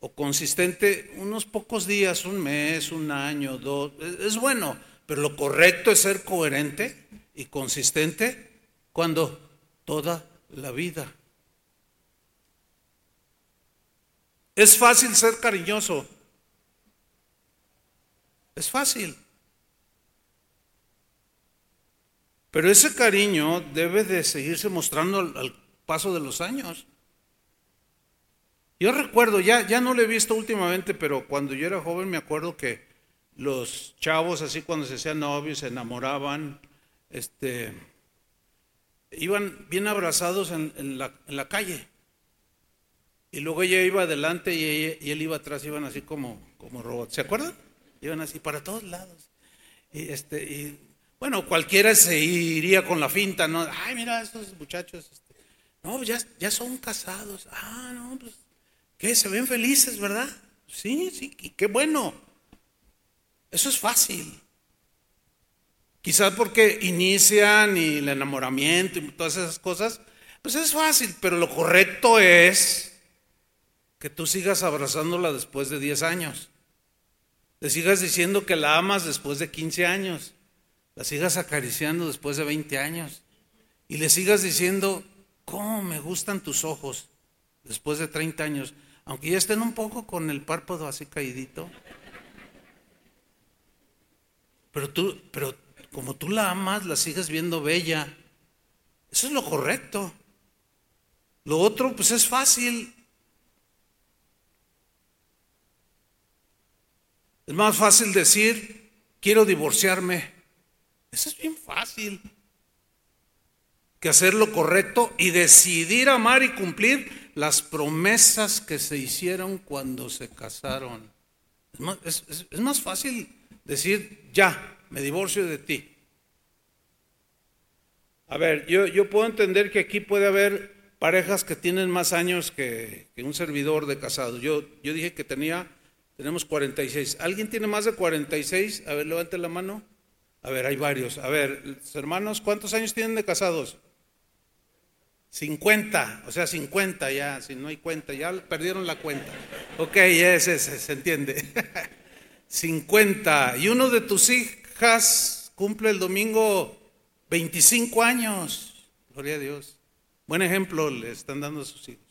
o consistente unos pocos días, un mes, un año, dos. Es bueno, pero lo correcto es ser coherente y consistente cuando toda la vida. Es fácil ser cariñoso. Es fácil. Pero ese cariño debe de seguirse mostrando al, paso de los años. Yo recuerdo, ya, ya no lo he visto últimamente, pero cuando yo era joven me acuerdo que los chavos, así cuando se hacían novios, se enamoraban, este, iban bien abrazados en, la, calle. Y luego ella iba adelante y, él iba atrás, iban así como, como robots. ¿Se acuerdan? Iban así para todos lados. Y, este, y bueno, cualquiera se iría con la finta, ¿no? Ay, mira, estos muchachos, este, no, ya, ya son casados. Ah, no, pues ¿Qué? Se ven felices, ¿verdad? Sí, sí, qué bueno. Eso es fácil. Quizás porque inician y el enamoramiento y todas esas cosas, pues es fácil, pero lo correcto es que tú sigas abrazándola después de 10 años. Le sigas diciendo que la amas después de 15 años. La sigas acariciando después de 20 años. Y le sigas diciendo, ¿cómo me gustan tus ojos después de 30 años? Aunque ya estén un poco con el párpado así caídito. Pero tú, pero como tú la amas, la sigues viendo bella. Eso es lo correcto. Lo otro, pues es fácil. Es más fácil decir, quiero divorciarme. Eso es bien fácil. Que hacer lo correcto y decidir amar y cumplir las promesas que se hicieron cuando se casaron. Es más, fácil decir, ya, me divorcio de ti. A ver, yo, yo, puedo entender que aquí puede haber parejas que tienen más años que, un servidor de casado. Yo, yo dije que tenía, tenemos 46. ¿Alguien tiene más de 46? A ver, levante la mano. A ver, hay varios. A ver, hermanos, ¿cuántos años tienen de casados? 50, o sea, 50 ya, si no hay cuenta, ya perdieron la cuenta. Ok, ese, se entiende. 50. Y uno de tus hijas cumple el domingo 25 años. Gloria a Dios. Buen ejemplo le están dando a sus hijos.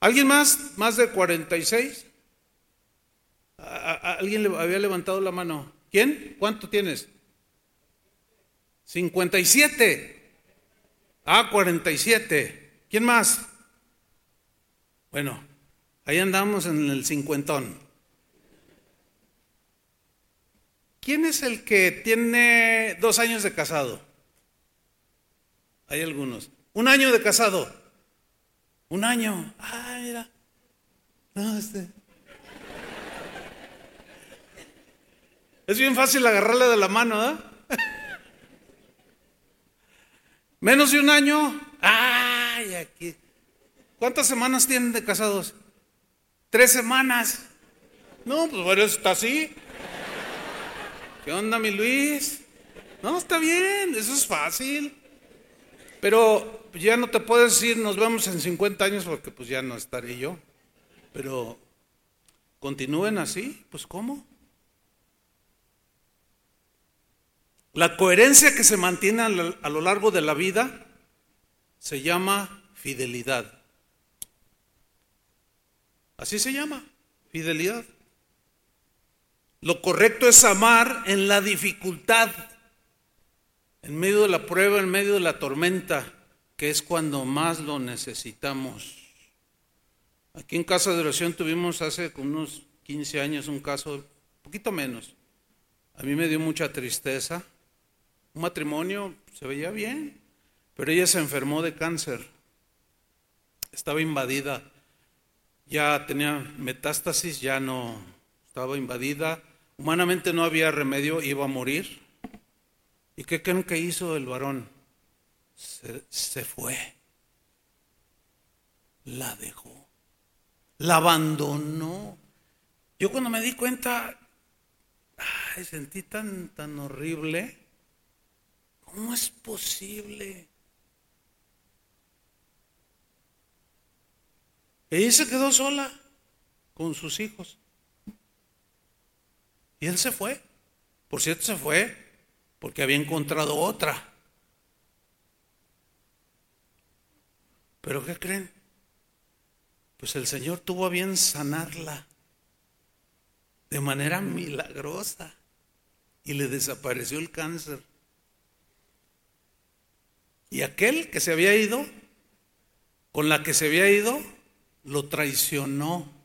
¿Alguien más? ¿Más de 46? ¿Alguien le había levantado la mano? ¿Quién? ¿Cuánto tienes? 57. Ah, 47. ¿Quién más? Bueno, ahí andamos en el cincuentón. ¿Quién es el que tiene dos años de casado? Hay algunos. Un año de casado. Un año. Ah, mira. No, este. Es bien fácil agarrarle de la mano, ¿eh? Menos de un año. Ay, aquí. ¿Cuántas semanas tienen de casados? Tres semanas. No, pues bueno, está así. ¿Qué onda, mi Luis? No, está bien, eso es fácil. Pero ya no te puedo decir, nos vemos en 50 años porque pues ya no estaré yo. Pero continúen así, pues ¿cómo? La coherencia que se mantiene a lo largo de la vida se llama fidelidad. Así se llama, fidelidad. Lo correcto es amar en la dificultad, en medio de la prueba, en medio de la tormenta, que es cuando más lo necesitamos. Aquí en Casa de Oración tuvimos hace unos 15 años un caso, poquito menos. A mí me dio mucha tristeza un matrimonio se veía bien, pero ella se enfermó de cáncer. Estaba invadida. Ya tenía metástasis, ya no estaba invadida. Humanamente no había remedio, iba a morir. ¿Y qué creen que hizo el varón? Se, fue. La dejó. La abandonó. Yo cuando me di cuenta, ay, sentí tan, tan horrible. ¿Cómo es posible? Ella se quedó sola con sus hijos. Y él se fue. Por cierto, se fue porque había encontrado otra. Pero ¿qué creen? Pues el Señor tuvo a bien sanarla de manera milagrosa y le desapareció el cáncer. Y aquel que se había ido, con la que se había ido, lo traicionó.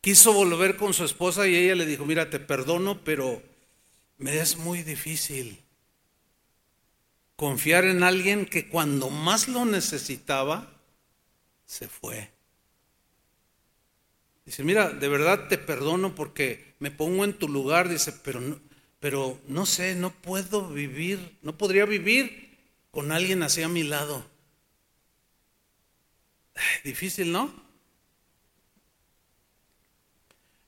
Quiso volver con su esposa y ella le dijo, mira, te perdono, pero me es muy difícil confiar en alguien que cuando más lo necesitaba, se fue. Dice, mira, de verdad te perdono porque me pongo en tu lugar, dice, pero no, pero no sé, no puedo vivir, no podría vivir con alguien así a mi lado. Difícil, ¿no?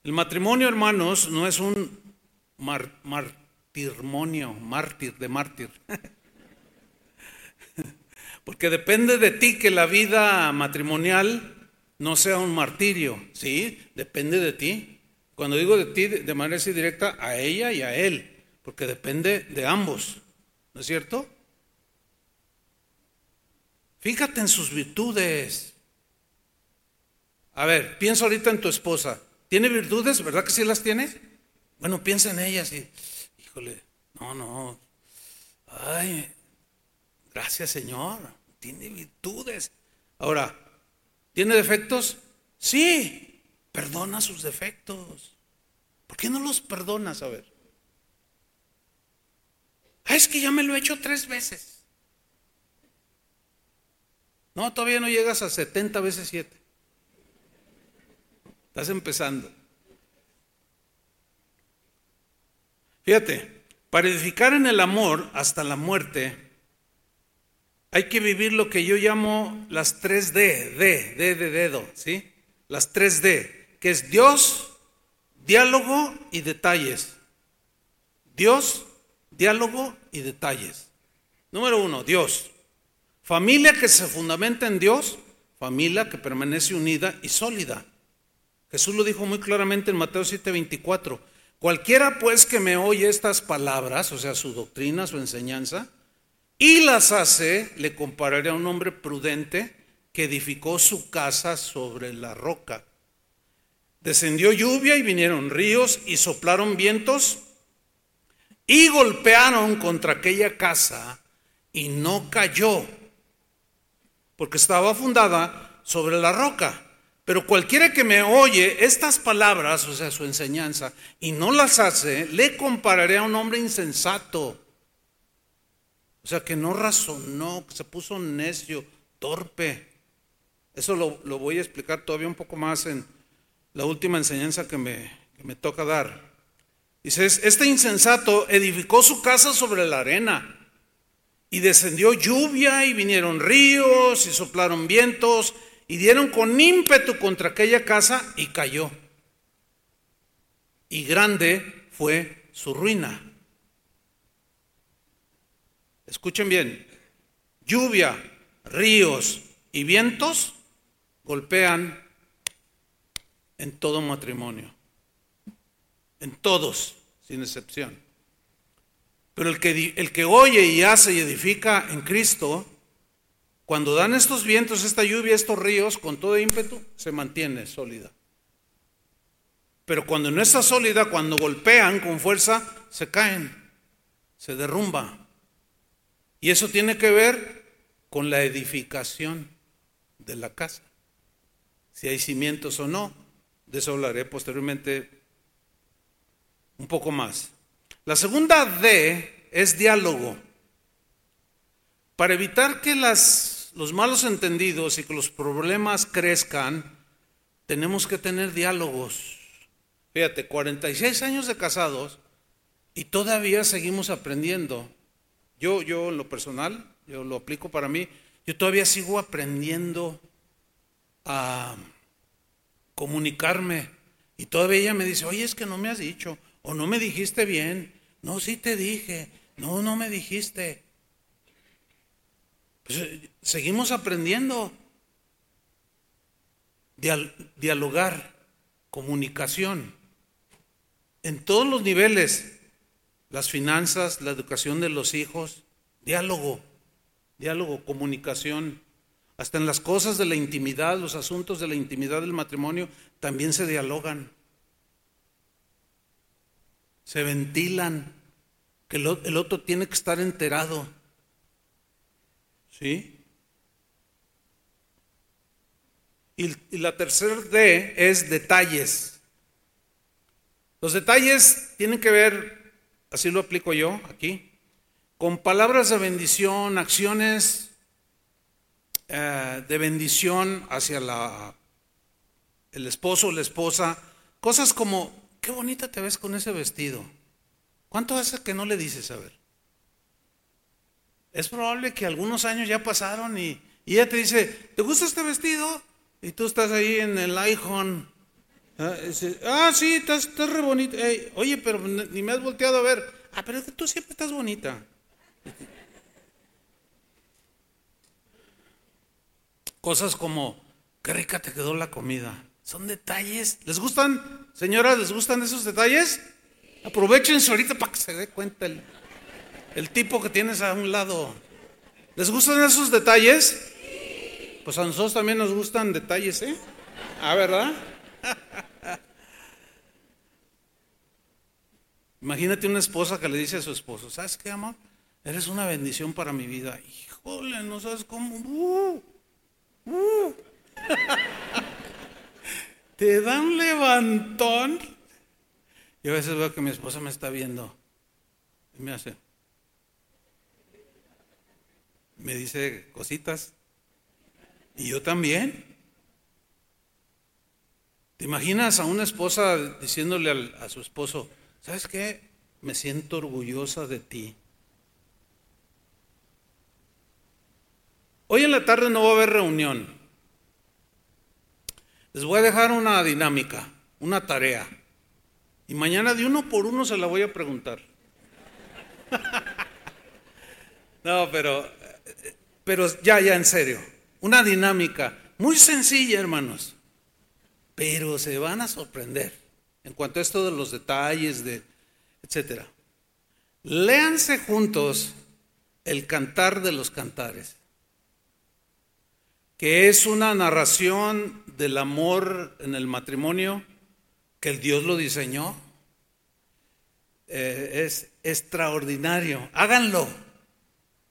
El matrimonio, hermanos, no es un martirmonio, mártir de mártir. Porque depende de ti que la vida matrimonial no sea un martirio, ¿sí? Depende de ti. Cuando digo de ti, de manera directa, a ella y a él, porque depende de ambos, ¿no es cierto? Fíjate en sus virtudes. A ver, piensa ahorita en tu esposa. ¿Tiene virtudes? ¿Verdad que sí las tiene? Bueno, piensa en ellas y, híjole, no, no. Ay, gracias Señor, tiene virtudes. Ahora, ¿tiene defectos? Sí, Perdona sus defectos. ¿Por qué no los perdonas? A ver. Ah, es que ya me lo he hecho tres veces. No, todavía no llegas a 70 veces 7. Estás empezando. Fíjate, para edificar en el amor hasta la muerte, hay que vivir lo que yo llamo las tres D, D, de dedo, ¿sí? Las tres D que es Dios, diálogo y detalles. Dios, diálogo y detalles. Número uno, Dios. Familia que se fundamenta en Dios, familia que permanece unida y sólida. Jesús lo dijo muy claramente en Mateo 7:24. Cualquiera pues que me oye estas palabras, o sea, su doctrina, su enseñanza, y las hace, le compararé a un hombre prudente que edificó su casa sobre la roca. Descendió lluvia y vinieron ríos y soplaron vientos y golpearon contra aquella casa y no cayó, porque estaba fundada sobre la roca. Pero cualquiera que me oye estas palabras, o sea, su enseñanza, y no las hace, le compararé a un hombre insensato. O sea, que no razonó, que se puso necio, torpe. Eso lo, lo voy a explicar todavía un poco más en, la última enseñanza que me, me toca dar. Dice, este insensato edificó su casa sobre la arena Y descendió lluvia y vinieron ríos y soplaron vientos y dieron con ímpetu contra aquella casa y cayó. Y grande fue su ruina. Escuchen bien, lluvia, ríos y vientos golpean en todo matrimonio, en todos, sin excepción. Pero el que, el que oye y hace y edifica en Cristo, cuando dan estos vientos, esta lluvia, estos ríos, con todo ímpetu, se mantiene sólida. Pero cuando no está sólida, cuando golpean con fuerza, se caen, se derrumba. Y eso tiene que ver con la edificación de la casa. Si hay cimientos o no, de eso hablaré posteriormente un poco más. La segunda D es diálogo. Para evitar que las, los malos entendidos y que los problemas crezcan, tenemos que tener diálogos. Fíjate, 46 años de casados y todavía seguimos aprendiendo. Yo, yo en lo personal, yo lo aplico para mí, yo todavía sigo aprendiendo a comunicarme. Y todavía ella me dice, oye, es que no me has dicho, o no me dijiste bien. No, sí te dije. No, no me dijiste. Pues, seguimos aprendiendo. dialogar, comunicación, en todos los niveles, las finanzas, la educación de los hijos, diálogo, diálogo, comunicación. Hasta en las cosas de la intimidad, los asuntos de la intimidad del matrimonio, también se dialogan se ventilan, que el otro tiene que estar enterado. ¿Sí? Y, la tercera D es detalles. Los detalles tienen que ver, así lo aplico yo aquí, con palabras de bendición, acciones eh, de bendición hacia la, el esposo o la esposa, cosas como qué bonita te ves con ese vestido. ¿Cuánto hace que no le dices a ver? Es probable que algunos años ya pasaron y, ella te dice, ¿te gusta este vestido? Y tú estás ahí en el iPhone. Ah, ah sí, estás, re bonita. oye, pero ni me has volteado a ver. Ah, pero tú siempre estás bonita. Cosas como, qué rica te quedó la comida. Son detalles. ¿Les gustan, señoras, les gustan esos detalles? Aprovechense ahorita para que se dé cuenta el, el tipo que tienes a un lado. ¿Les gustan esos detalles? Pues a nosotros también nos gustan detalles, ¿eh? Ah, ¿verdad? Imagínate una esposa que le dice a su esposo, ¿sabes qué, amor? Eres una bendición para mi vida. Híjole, no sabes cómo. Uh, uh. te da un levantón. Yo a veces veo que mi esposa me está viendo y me hace, me dice cositas. Y yo también. ¿Te imaginas a una esposa diciéndole a su esposo, ¿sabes qué? Me siento orgullosa de ti. Hoy en la tarde no va a haber reunión. Les voy a dejar una dinámica, una tarea. Y mañana de uno por uno se la voy a preguntar. no, pero, pero ya, ya en serio. Una dinámica muy sencilla, hermanos. Pero se van a sorprender en cuanto a esto de los detalles, de, etcétera. Léanse juntos el cantar de los cantares que es una narración del amor en el matrimonio, que el Dios lo diseñó. Eh, es extraordinario. Háganlo.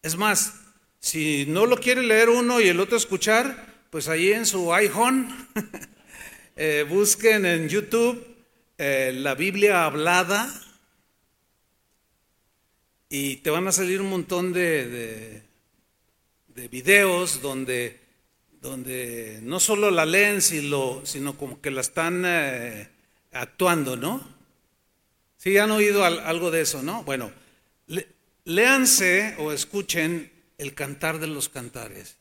Es más, si no lo quiere leer uno y el otro escuchar, pues ahí en su iPhone, eh, busquen en YouTube eh, la Biblia hablada y te van a salir un montón de, de videos donde donde no solo la leen, sino, sino como que la están eh, actuando, ¿no? Sí, han oído algo de eso, ¿no? Bueno, léanse o escuchen el cantar de los cantares.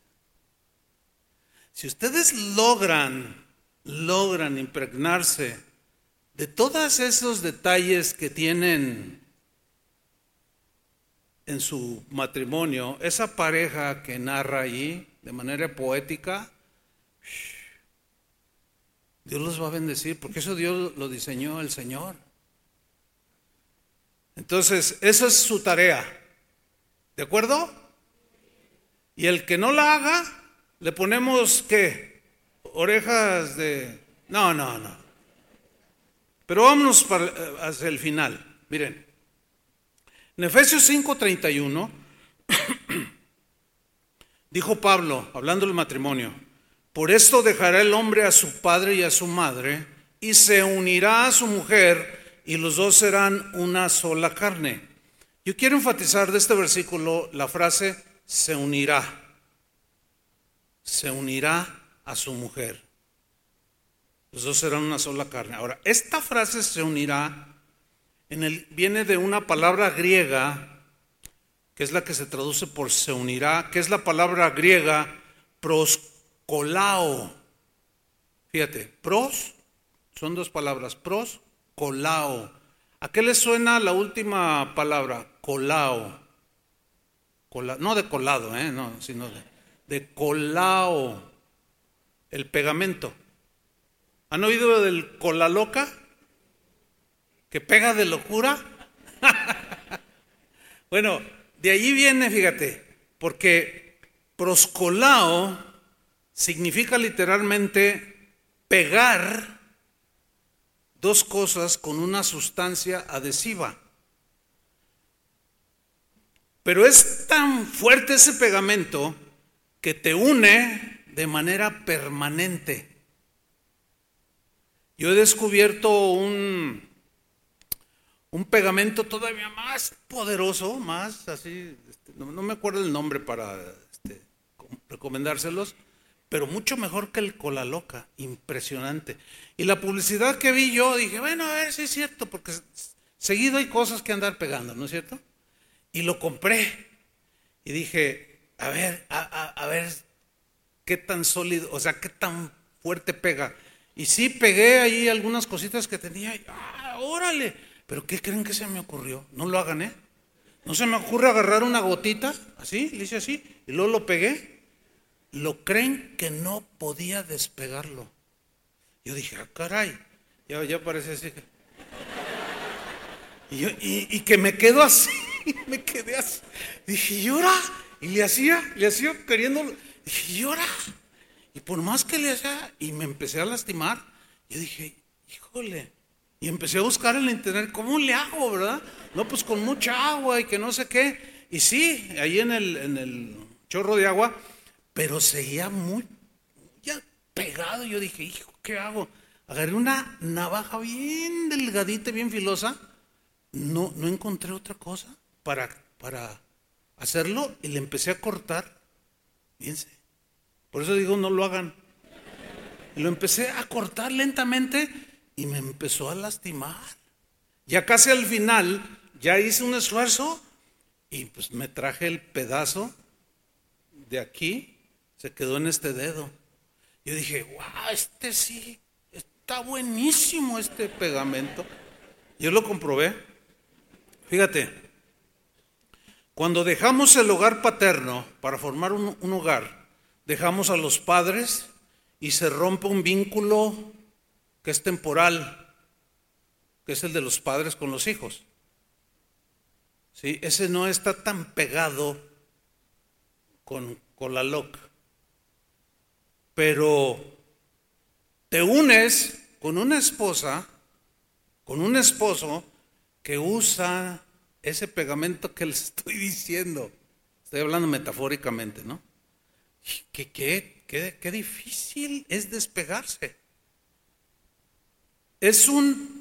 Si ustedes logran, logran impregnarse de todos esos detalles que tienen en su matrimonio, esa pareja que narra allí de manera poética, Dios los va a bendecir, porque eso Dios lo diseñó el Señor. Entonces, esa es su tarea. ¿De acuerdo? Y el que no la haga, le ponemos qué? Orejas de... No, no, no. Pero vámonos para, eh, hacia el final. Miren, en Efesios 5:31 dijo Pablo, hablando del matrimonio, por esto dejará el hombre a su padre y a su madre y se unirá a su mujer y los dos serán una sola carne. Yo quiero enfatizar de este versículo la frase se unirá. Se unirá a su mujer. Los dos serán una sola carne. Ahora, esta frase se unirá en el, viene de una palabra griega que es la que se traduce por se unirá, que es la palabra griega proscolao. Fíjate, pros son dos palabras, pros, colao. ¿A qué le suena la última palabra? Colao. No de colado, ¿eh? no, sino de, de colao, el pegamento. ¿Han oído del cola loca? que pega de locura. bueno, de allí viene, fíjate, porque proscolao significa literalmente pegar dos cosas con una sustancia adhesiva. Pero es tan fuerte ese pegamento que te une de manera permanente. Yo he descubierto un, un pegamento todavía más poderoso, más así, este, no, me acuerdo el nombre para este, recomendárselos, pero mucho mejor que el cola loca, impresionante. Y la publicidad que vi yo, dije, bueno, a ver si es cierto, porque seguido hay cosas que andar pegando, ¿no es cierto? Y lo compré y dije, a ver, a, ver, qué tan sólido, o sea, qué tan fuerte pega. Y sí pegué ahí algunas cositas que tenía, y, ah, órale, pero ¿qué creen que se me ocurrió? No lo hagan, ¿eh? No se me ocurre agarrar una gotita, así, le hice así, y luego lo pegué. Lo creen que no podía despegarlo. Yo dije, ah, caray, ya, ya parece así. Y, y, que me quedo así, me quedé así. Dije, llora. Y le hacía, le hacía queriendo. Dije, llora. Y por más que le hacía, y me empecé a lastimar, yo dije, híjole, y empecé a buscar en el internet, ¿cómo le hago, verdad? No, pues con mucha agua y que no sé qué. Y sí, ahí en el, en el chorro de agua, pero seguía muy ya pegado. Yo dije, hijo, ¿qué hago? Agarré una navaja bien delgadita, bien filosa. No, no encontré otra cosa para, para hacerlo y le empecé a cortar. Fíjense. Por eso digo, no lo hagan. Y lo empecé a cortar lentamente y me empezó a lastimar. Ya casi al final, ya hice un esfuerzo y pues me traje el pedazo de aquí, se quedó en este dedo. Yo dije, wow, este sí, está buenísimo este pegamento. Yo lo comprobé. Fíjate, cuando dejamos el hogar paterno para formar un, hogar, dejamos a los padres y se rompe un vínculo que es temporal, que es el de los padres con los hijos. ¿Sí? Ese no está tan pegado con, con la loca. Pero te unes con una esposa, con un esposo que usa ese pegamento que les estoy diciendo. Estoy hablando metafóricamente, ¿no? Qué, qué, qué, qué difícil es despegarse. Es un...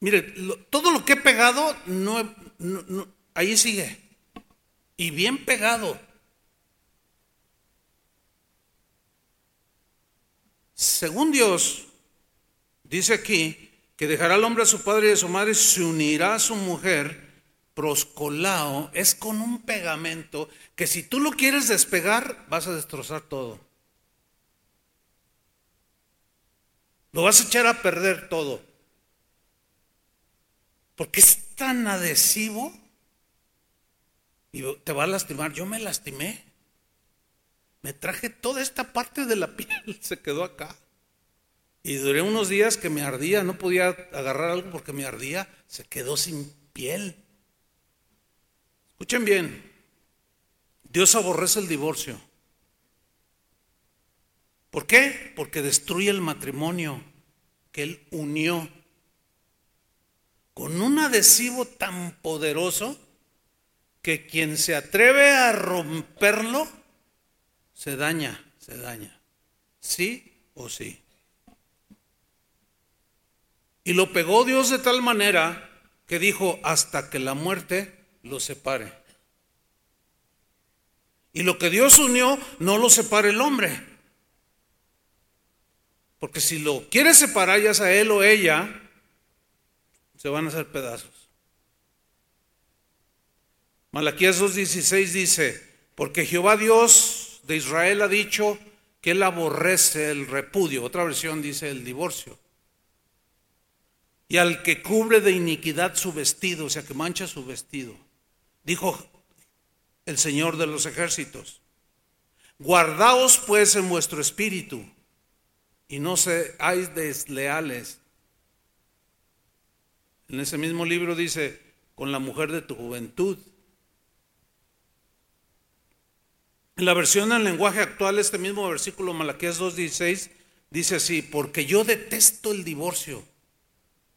Mire, todo lo que he pegado, no, ahí sigue. Y bien pegado. Según Dios, dice aquí que dejará al hombre a su padre y a su madre, se unirá a su mujer proscolao es con un pegamento que si tú lo quieres despegar, vas a destrozar todo. Lo vas a echar a perder todo. Porque es tan adhesivo y te va a lastimar. Yo me lastimé. Me traje toda esta parte de la piel, se quedó acá. Y duré unos días que me ardía, no podía agarrar algo porque me ardía, se quedó sin piel. Escuchen bien, Dios aborrece el divorcio. ¿Por qué? Porque destruye el matrimonio que Él unió con un adhesivo tan poderoso que quien se atreve a romperlo se daña, se daña. ¿Sí o sí? Y lo pegó Dios de tal manera que dijo hasta que la muerte lo separe. Y lo que Dios unió no lo separe el hombre. Porque si lo quiere separar ya sea él o ella, se van a hacer pedazos. Malaquías 2.16 dice, porque Jehová Dios de Israel ha dicho que él aborrece el repudio. Otra versión dice el divorcio. Y al que cubre de iniquidad su vestido, o sea, que mancha su vestido. Dijo el Señor de los ejércitos, guardaos pues en vuestro espíritu y no seáis desleales. En ese mismo libro dice, con la mujer de tu juventud. En la versión en lenguaje actual, este mismo versículo, Malaquías 2.16, dice así, porque yo detesto el divorcio,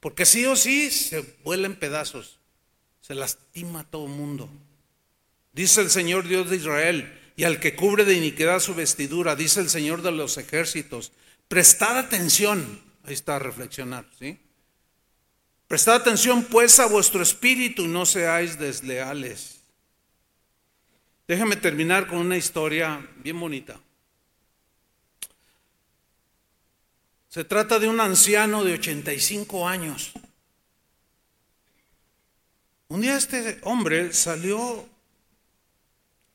porque sí o sí se vuela en pedazos, se lastima a todo mundo. Dice el Señor Dios de Israel, y al que cubre de iniquidad su vestidura, dice el Señor de los ejércitos, Prestad atención, ahí está reflexionar, ¿sí? Prestad atención pues a vuestro espíritu y no seáis desleales. Déjame terminar con una historia bien bonita. Se trata de un anciano de 85 años. Un día este hombre salió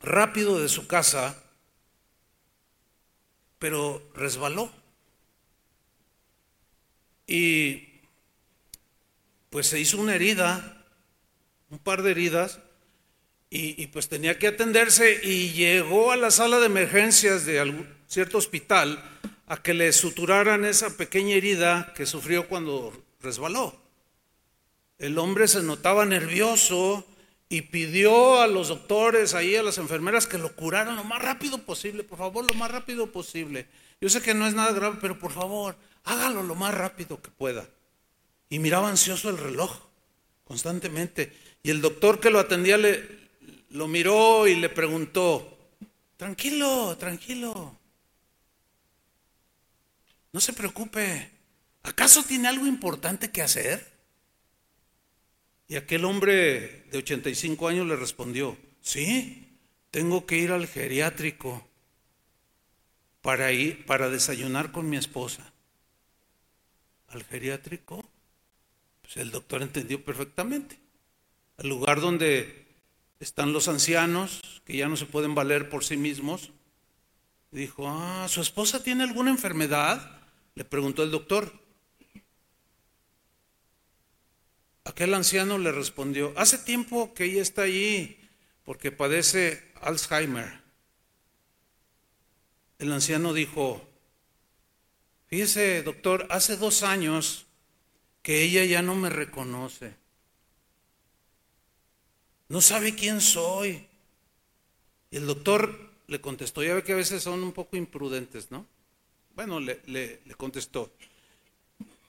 rápido de su casa, pero resbaló. Y pues se hizo una herida, un par de heridas, y, pues tenía que atenderse y llegó a la sala de emergencias de algún, cierto hospital a que le suturaran esa pequeña herida que sufrió cuando resbaló. El hombre se notaba nervioso y pidió a los doctores, ahí a las enfermeras que lo curaran lo más rápido posible, por favor, lo más rápido posible. Yo sé que no es nada grave, pero por favor, hágalo lo más rápido que pueda. Y miraba ansioso el reloj constantemente. Y el doctor que lo atendía le, lo miró y le preguntó, tranquilo, tranquilo, no se preocupe, ¿acaso tiene algo importante que hacer? Y aquel hombre de 85 años le respondió, sí, tengo que ir al geriátrico para ir para desayunar con mi esposa al geriátrico, pues el doctor entendió perfectamente. Al lugar donde están los ancianos que ya no se pueden valer por sí mismos. Dijo, ah, ¿su esposa tiene alguna enfermedad? Le preguntó el doctor. Aquel anciano le respondió, hace tiempo que ella está allí porque padece Alzheimer. El anciano dijo, Fíjese, doctor, hace dos años que ella ya no me reconoce. No sabe quién soy. Y el doctor le contestó, ya ve que a veces son un poco imprudentes, ¿no? Bueno, le, contestó.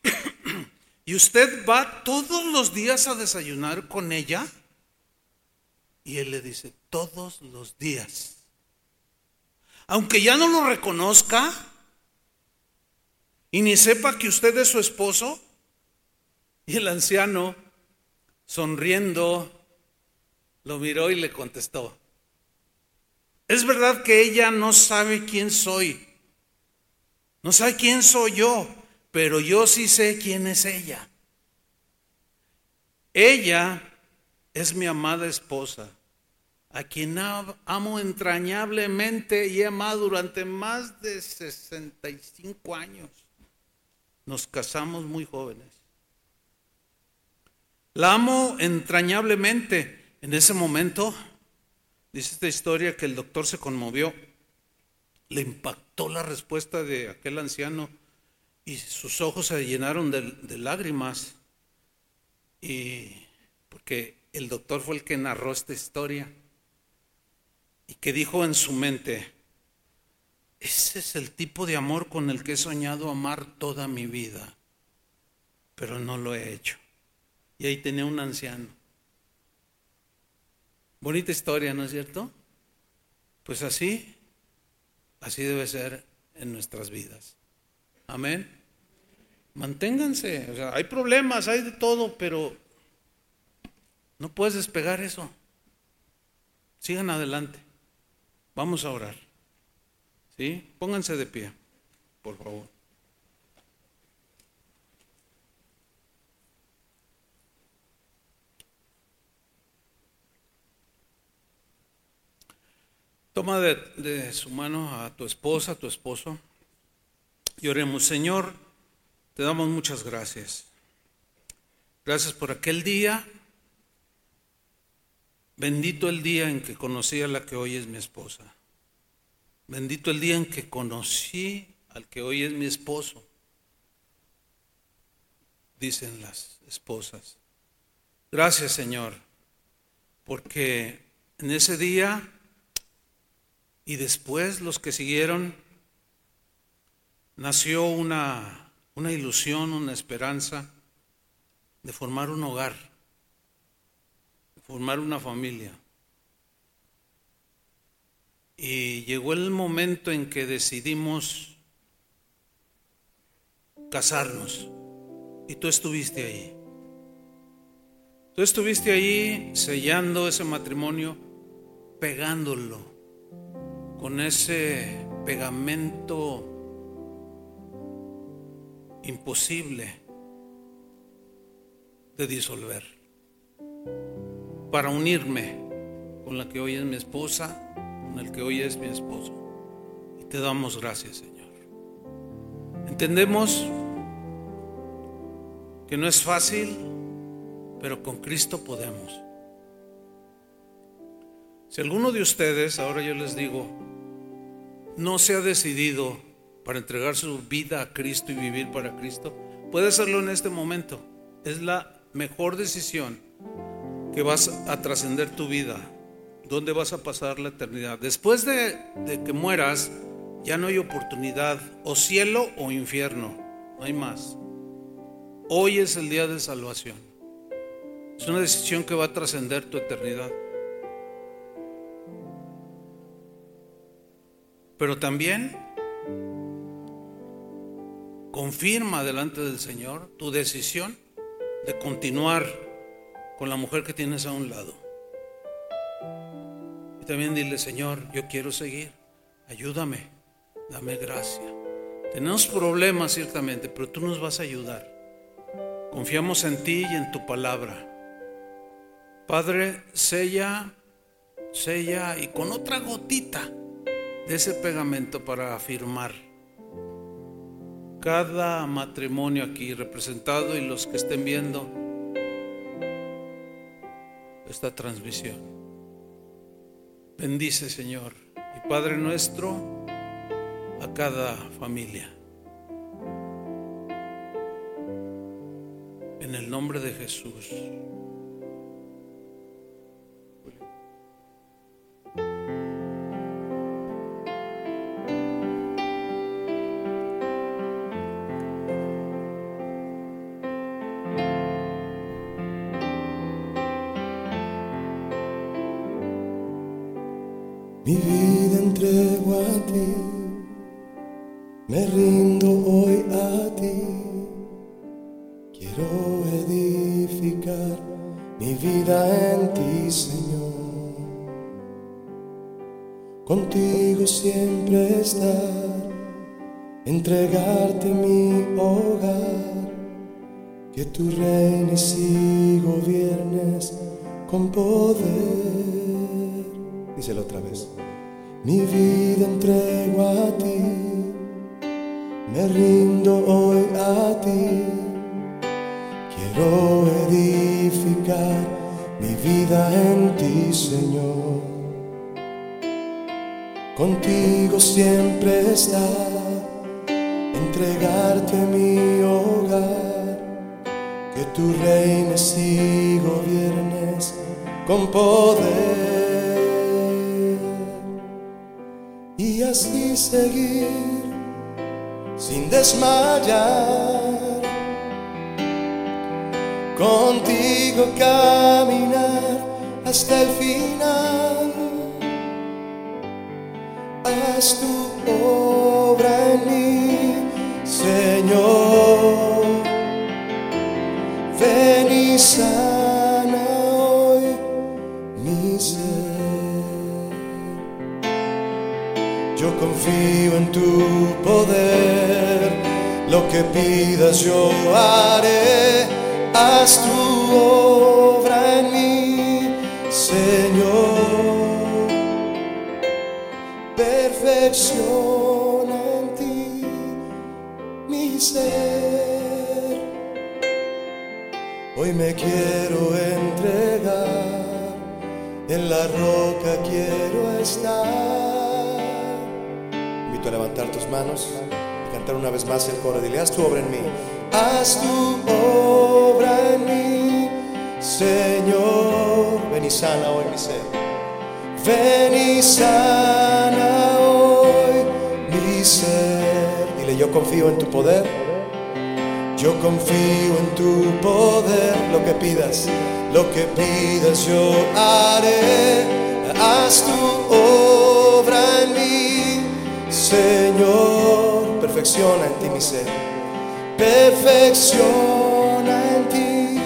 ¿Y usted va todos los días a desayunar con ella? Y él le dice, todos los días. Aunque ya no lo reconozca, y ni sepa que usted es su esposo? Y el anciano, sonriendo, lo miró y le contestó, es verdad que ella no sabe quién soy, no sabe quién soy yo, pero yo sí sé quién es ella. Ella es mi amada esposa, a quien amo entrañablemente y he amado durante más de 65 años. Nos casamos muy jóvenes. La amo entrañablemente. En ese momento, dice esta historia que el doctor se conmovió, le impactó la respuesta de aquel anciano y sus ojos se llenaron de, lágrimas. Y porque el doctor fue el que narró esta historia y que dijo en su mente, ese es el tipo de amor con el que he soñado amar toda mi vida, pero no lo he hecho. Y ahí tenía un anciano. Bonita historia, ¿no es cierto? Pues así, así debe ser en nuestras vidas. Amén. Manténganse, o sea, hay problemas, hay de todo, pero no puedes despegar eso. Sigan adelante. Vamos a orar. ¿Sí? Pónganse de pie, por favor. Toma de, su mano a tu esposa, a tu esposo, y oremos, Señor, te damos muchas gracias. Gracias por aquel día Bendito el día en que conocí a la que hoy es mi esposa. Bendito el día en que conocí al que hoy es mi esposo. Dicen las esposas. Gracias Señor, porque en ese día y después los que siguieron, nació una, una ilusión, una esperanza de formar un hogar formar una familia. Y llegó el momento en que decidimos casarnos. Y tú estuviste ahí. Tú estuviste ahí sellando ese matrimonio, pegándolo con ese pegamento imposible de disolver para unirme con la que hoy es mi esposa, con el que hoy es mi esposo. Y te damos gracias, Señor. Entendemos que no es fácil, pero con Cristo podemos. Si alguno de ustedes, ahora yo les digo, no se ha decidido para entregar su vida a Cristo y vivir para Cristo, puede hacerlo en este momento. Es la mejor decisión que vas a trascender tu vida, dónde vas a pasar la eternidad. Después de, que mueras, ya no hay oportunidad, o cielo o infierno, no hay más. Hoy es el día de salvación. Es una decisión que va a trascender tu eternidad. Pero también confirma delante del Señor tu decisión de continuar con la mujer que tienes a un lado. Y también dile, Señor, yo quiero seguir, ayúdame, dame gracia. Tenemos problemas ciertamente, pero tú nos vas a ayudar. Confiamos en ti y en tu palabra. Padre, sella, sella y con otra gotita de ese pegamento para afirmar cada matrimonio aquí representado y los que estén viendo esta transmisión. Bendice, Señor, y Padre nuestro, a cada familia. En el nombre de Jesús. Contigo caminar hasta el final. Haz tu obra en mí, Señor. Ven y sana hoy mi ser. Yo confío en tu poder, lo que pidas yo haré. Haz tu obra en mí, Señor perfecciona en ti mi ser. Hoy me quiero entregar, en la roca quiero estar. Invito a levantar tus manos y cantar una vez más el coro. Dile, haz tu obra en mí. Haz tu obra en mí, Señor. Ven y sana hoy mi ser. Ven y sana hoy mi ser. Dile, yo confío en tu poder. Yo confío en tu poder. Lo que pidas, lo que pidas yo haré. Haz tu obra en mí, Señor. Perfecciona en ti mi ser. Perfecciona en ti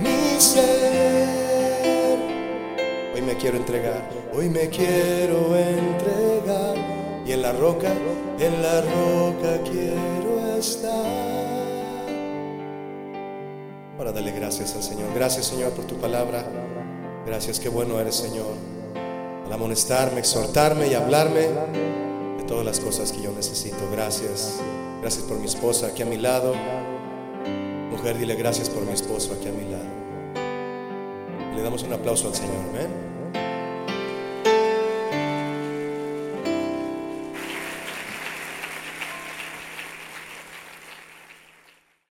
mi ser. Hoy me quiero entregar, hoy me quiero entregar. Y en la roca, en la roca quiero estar. Ahora dale gracias al Señor. Gracias Señor por tu palabra. Gracias, qué bueno eres Señor. Al amonestarme, exhortarme y hablarme de todas las cosas que yo necesito. Gracias. Gracias por mi esposa aquí a mi lado. Mujer, dile gracias por mi esposo aquí a mi lado. Le damos un aplauso al Señor. Amén.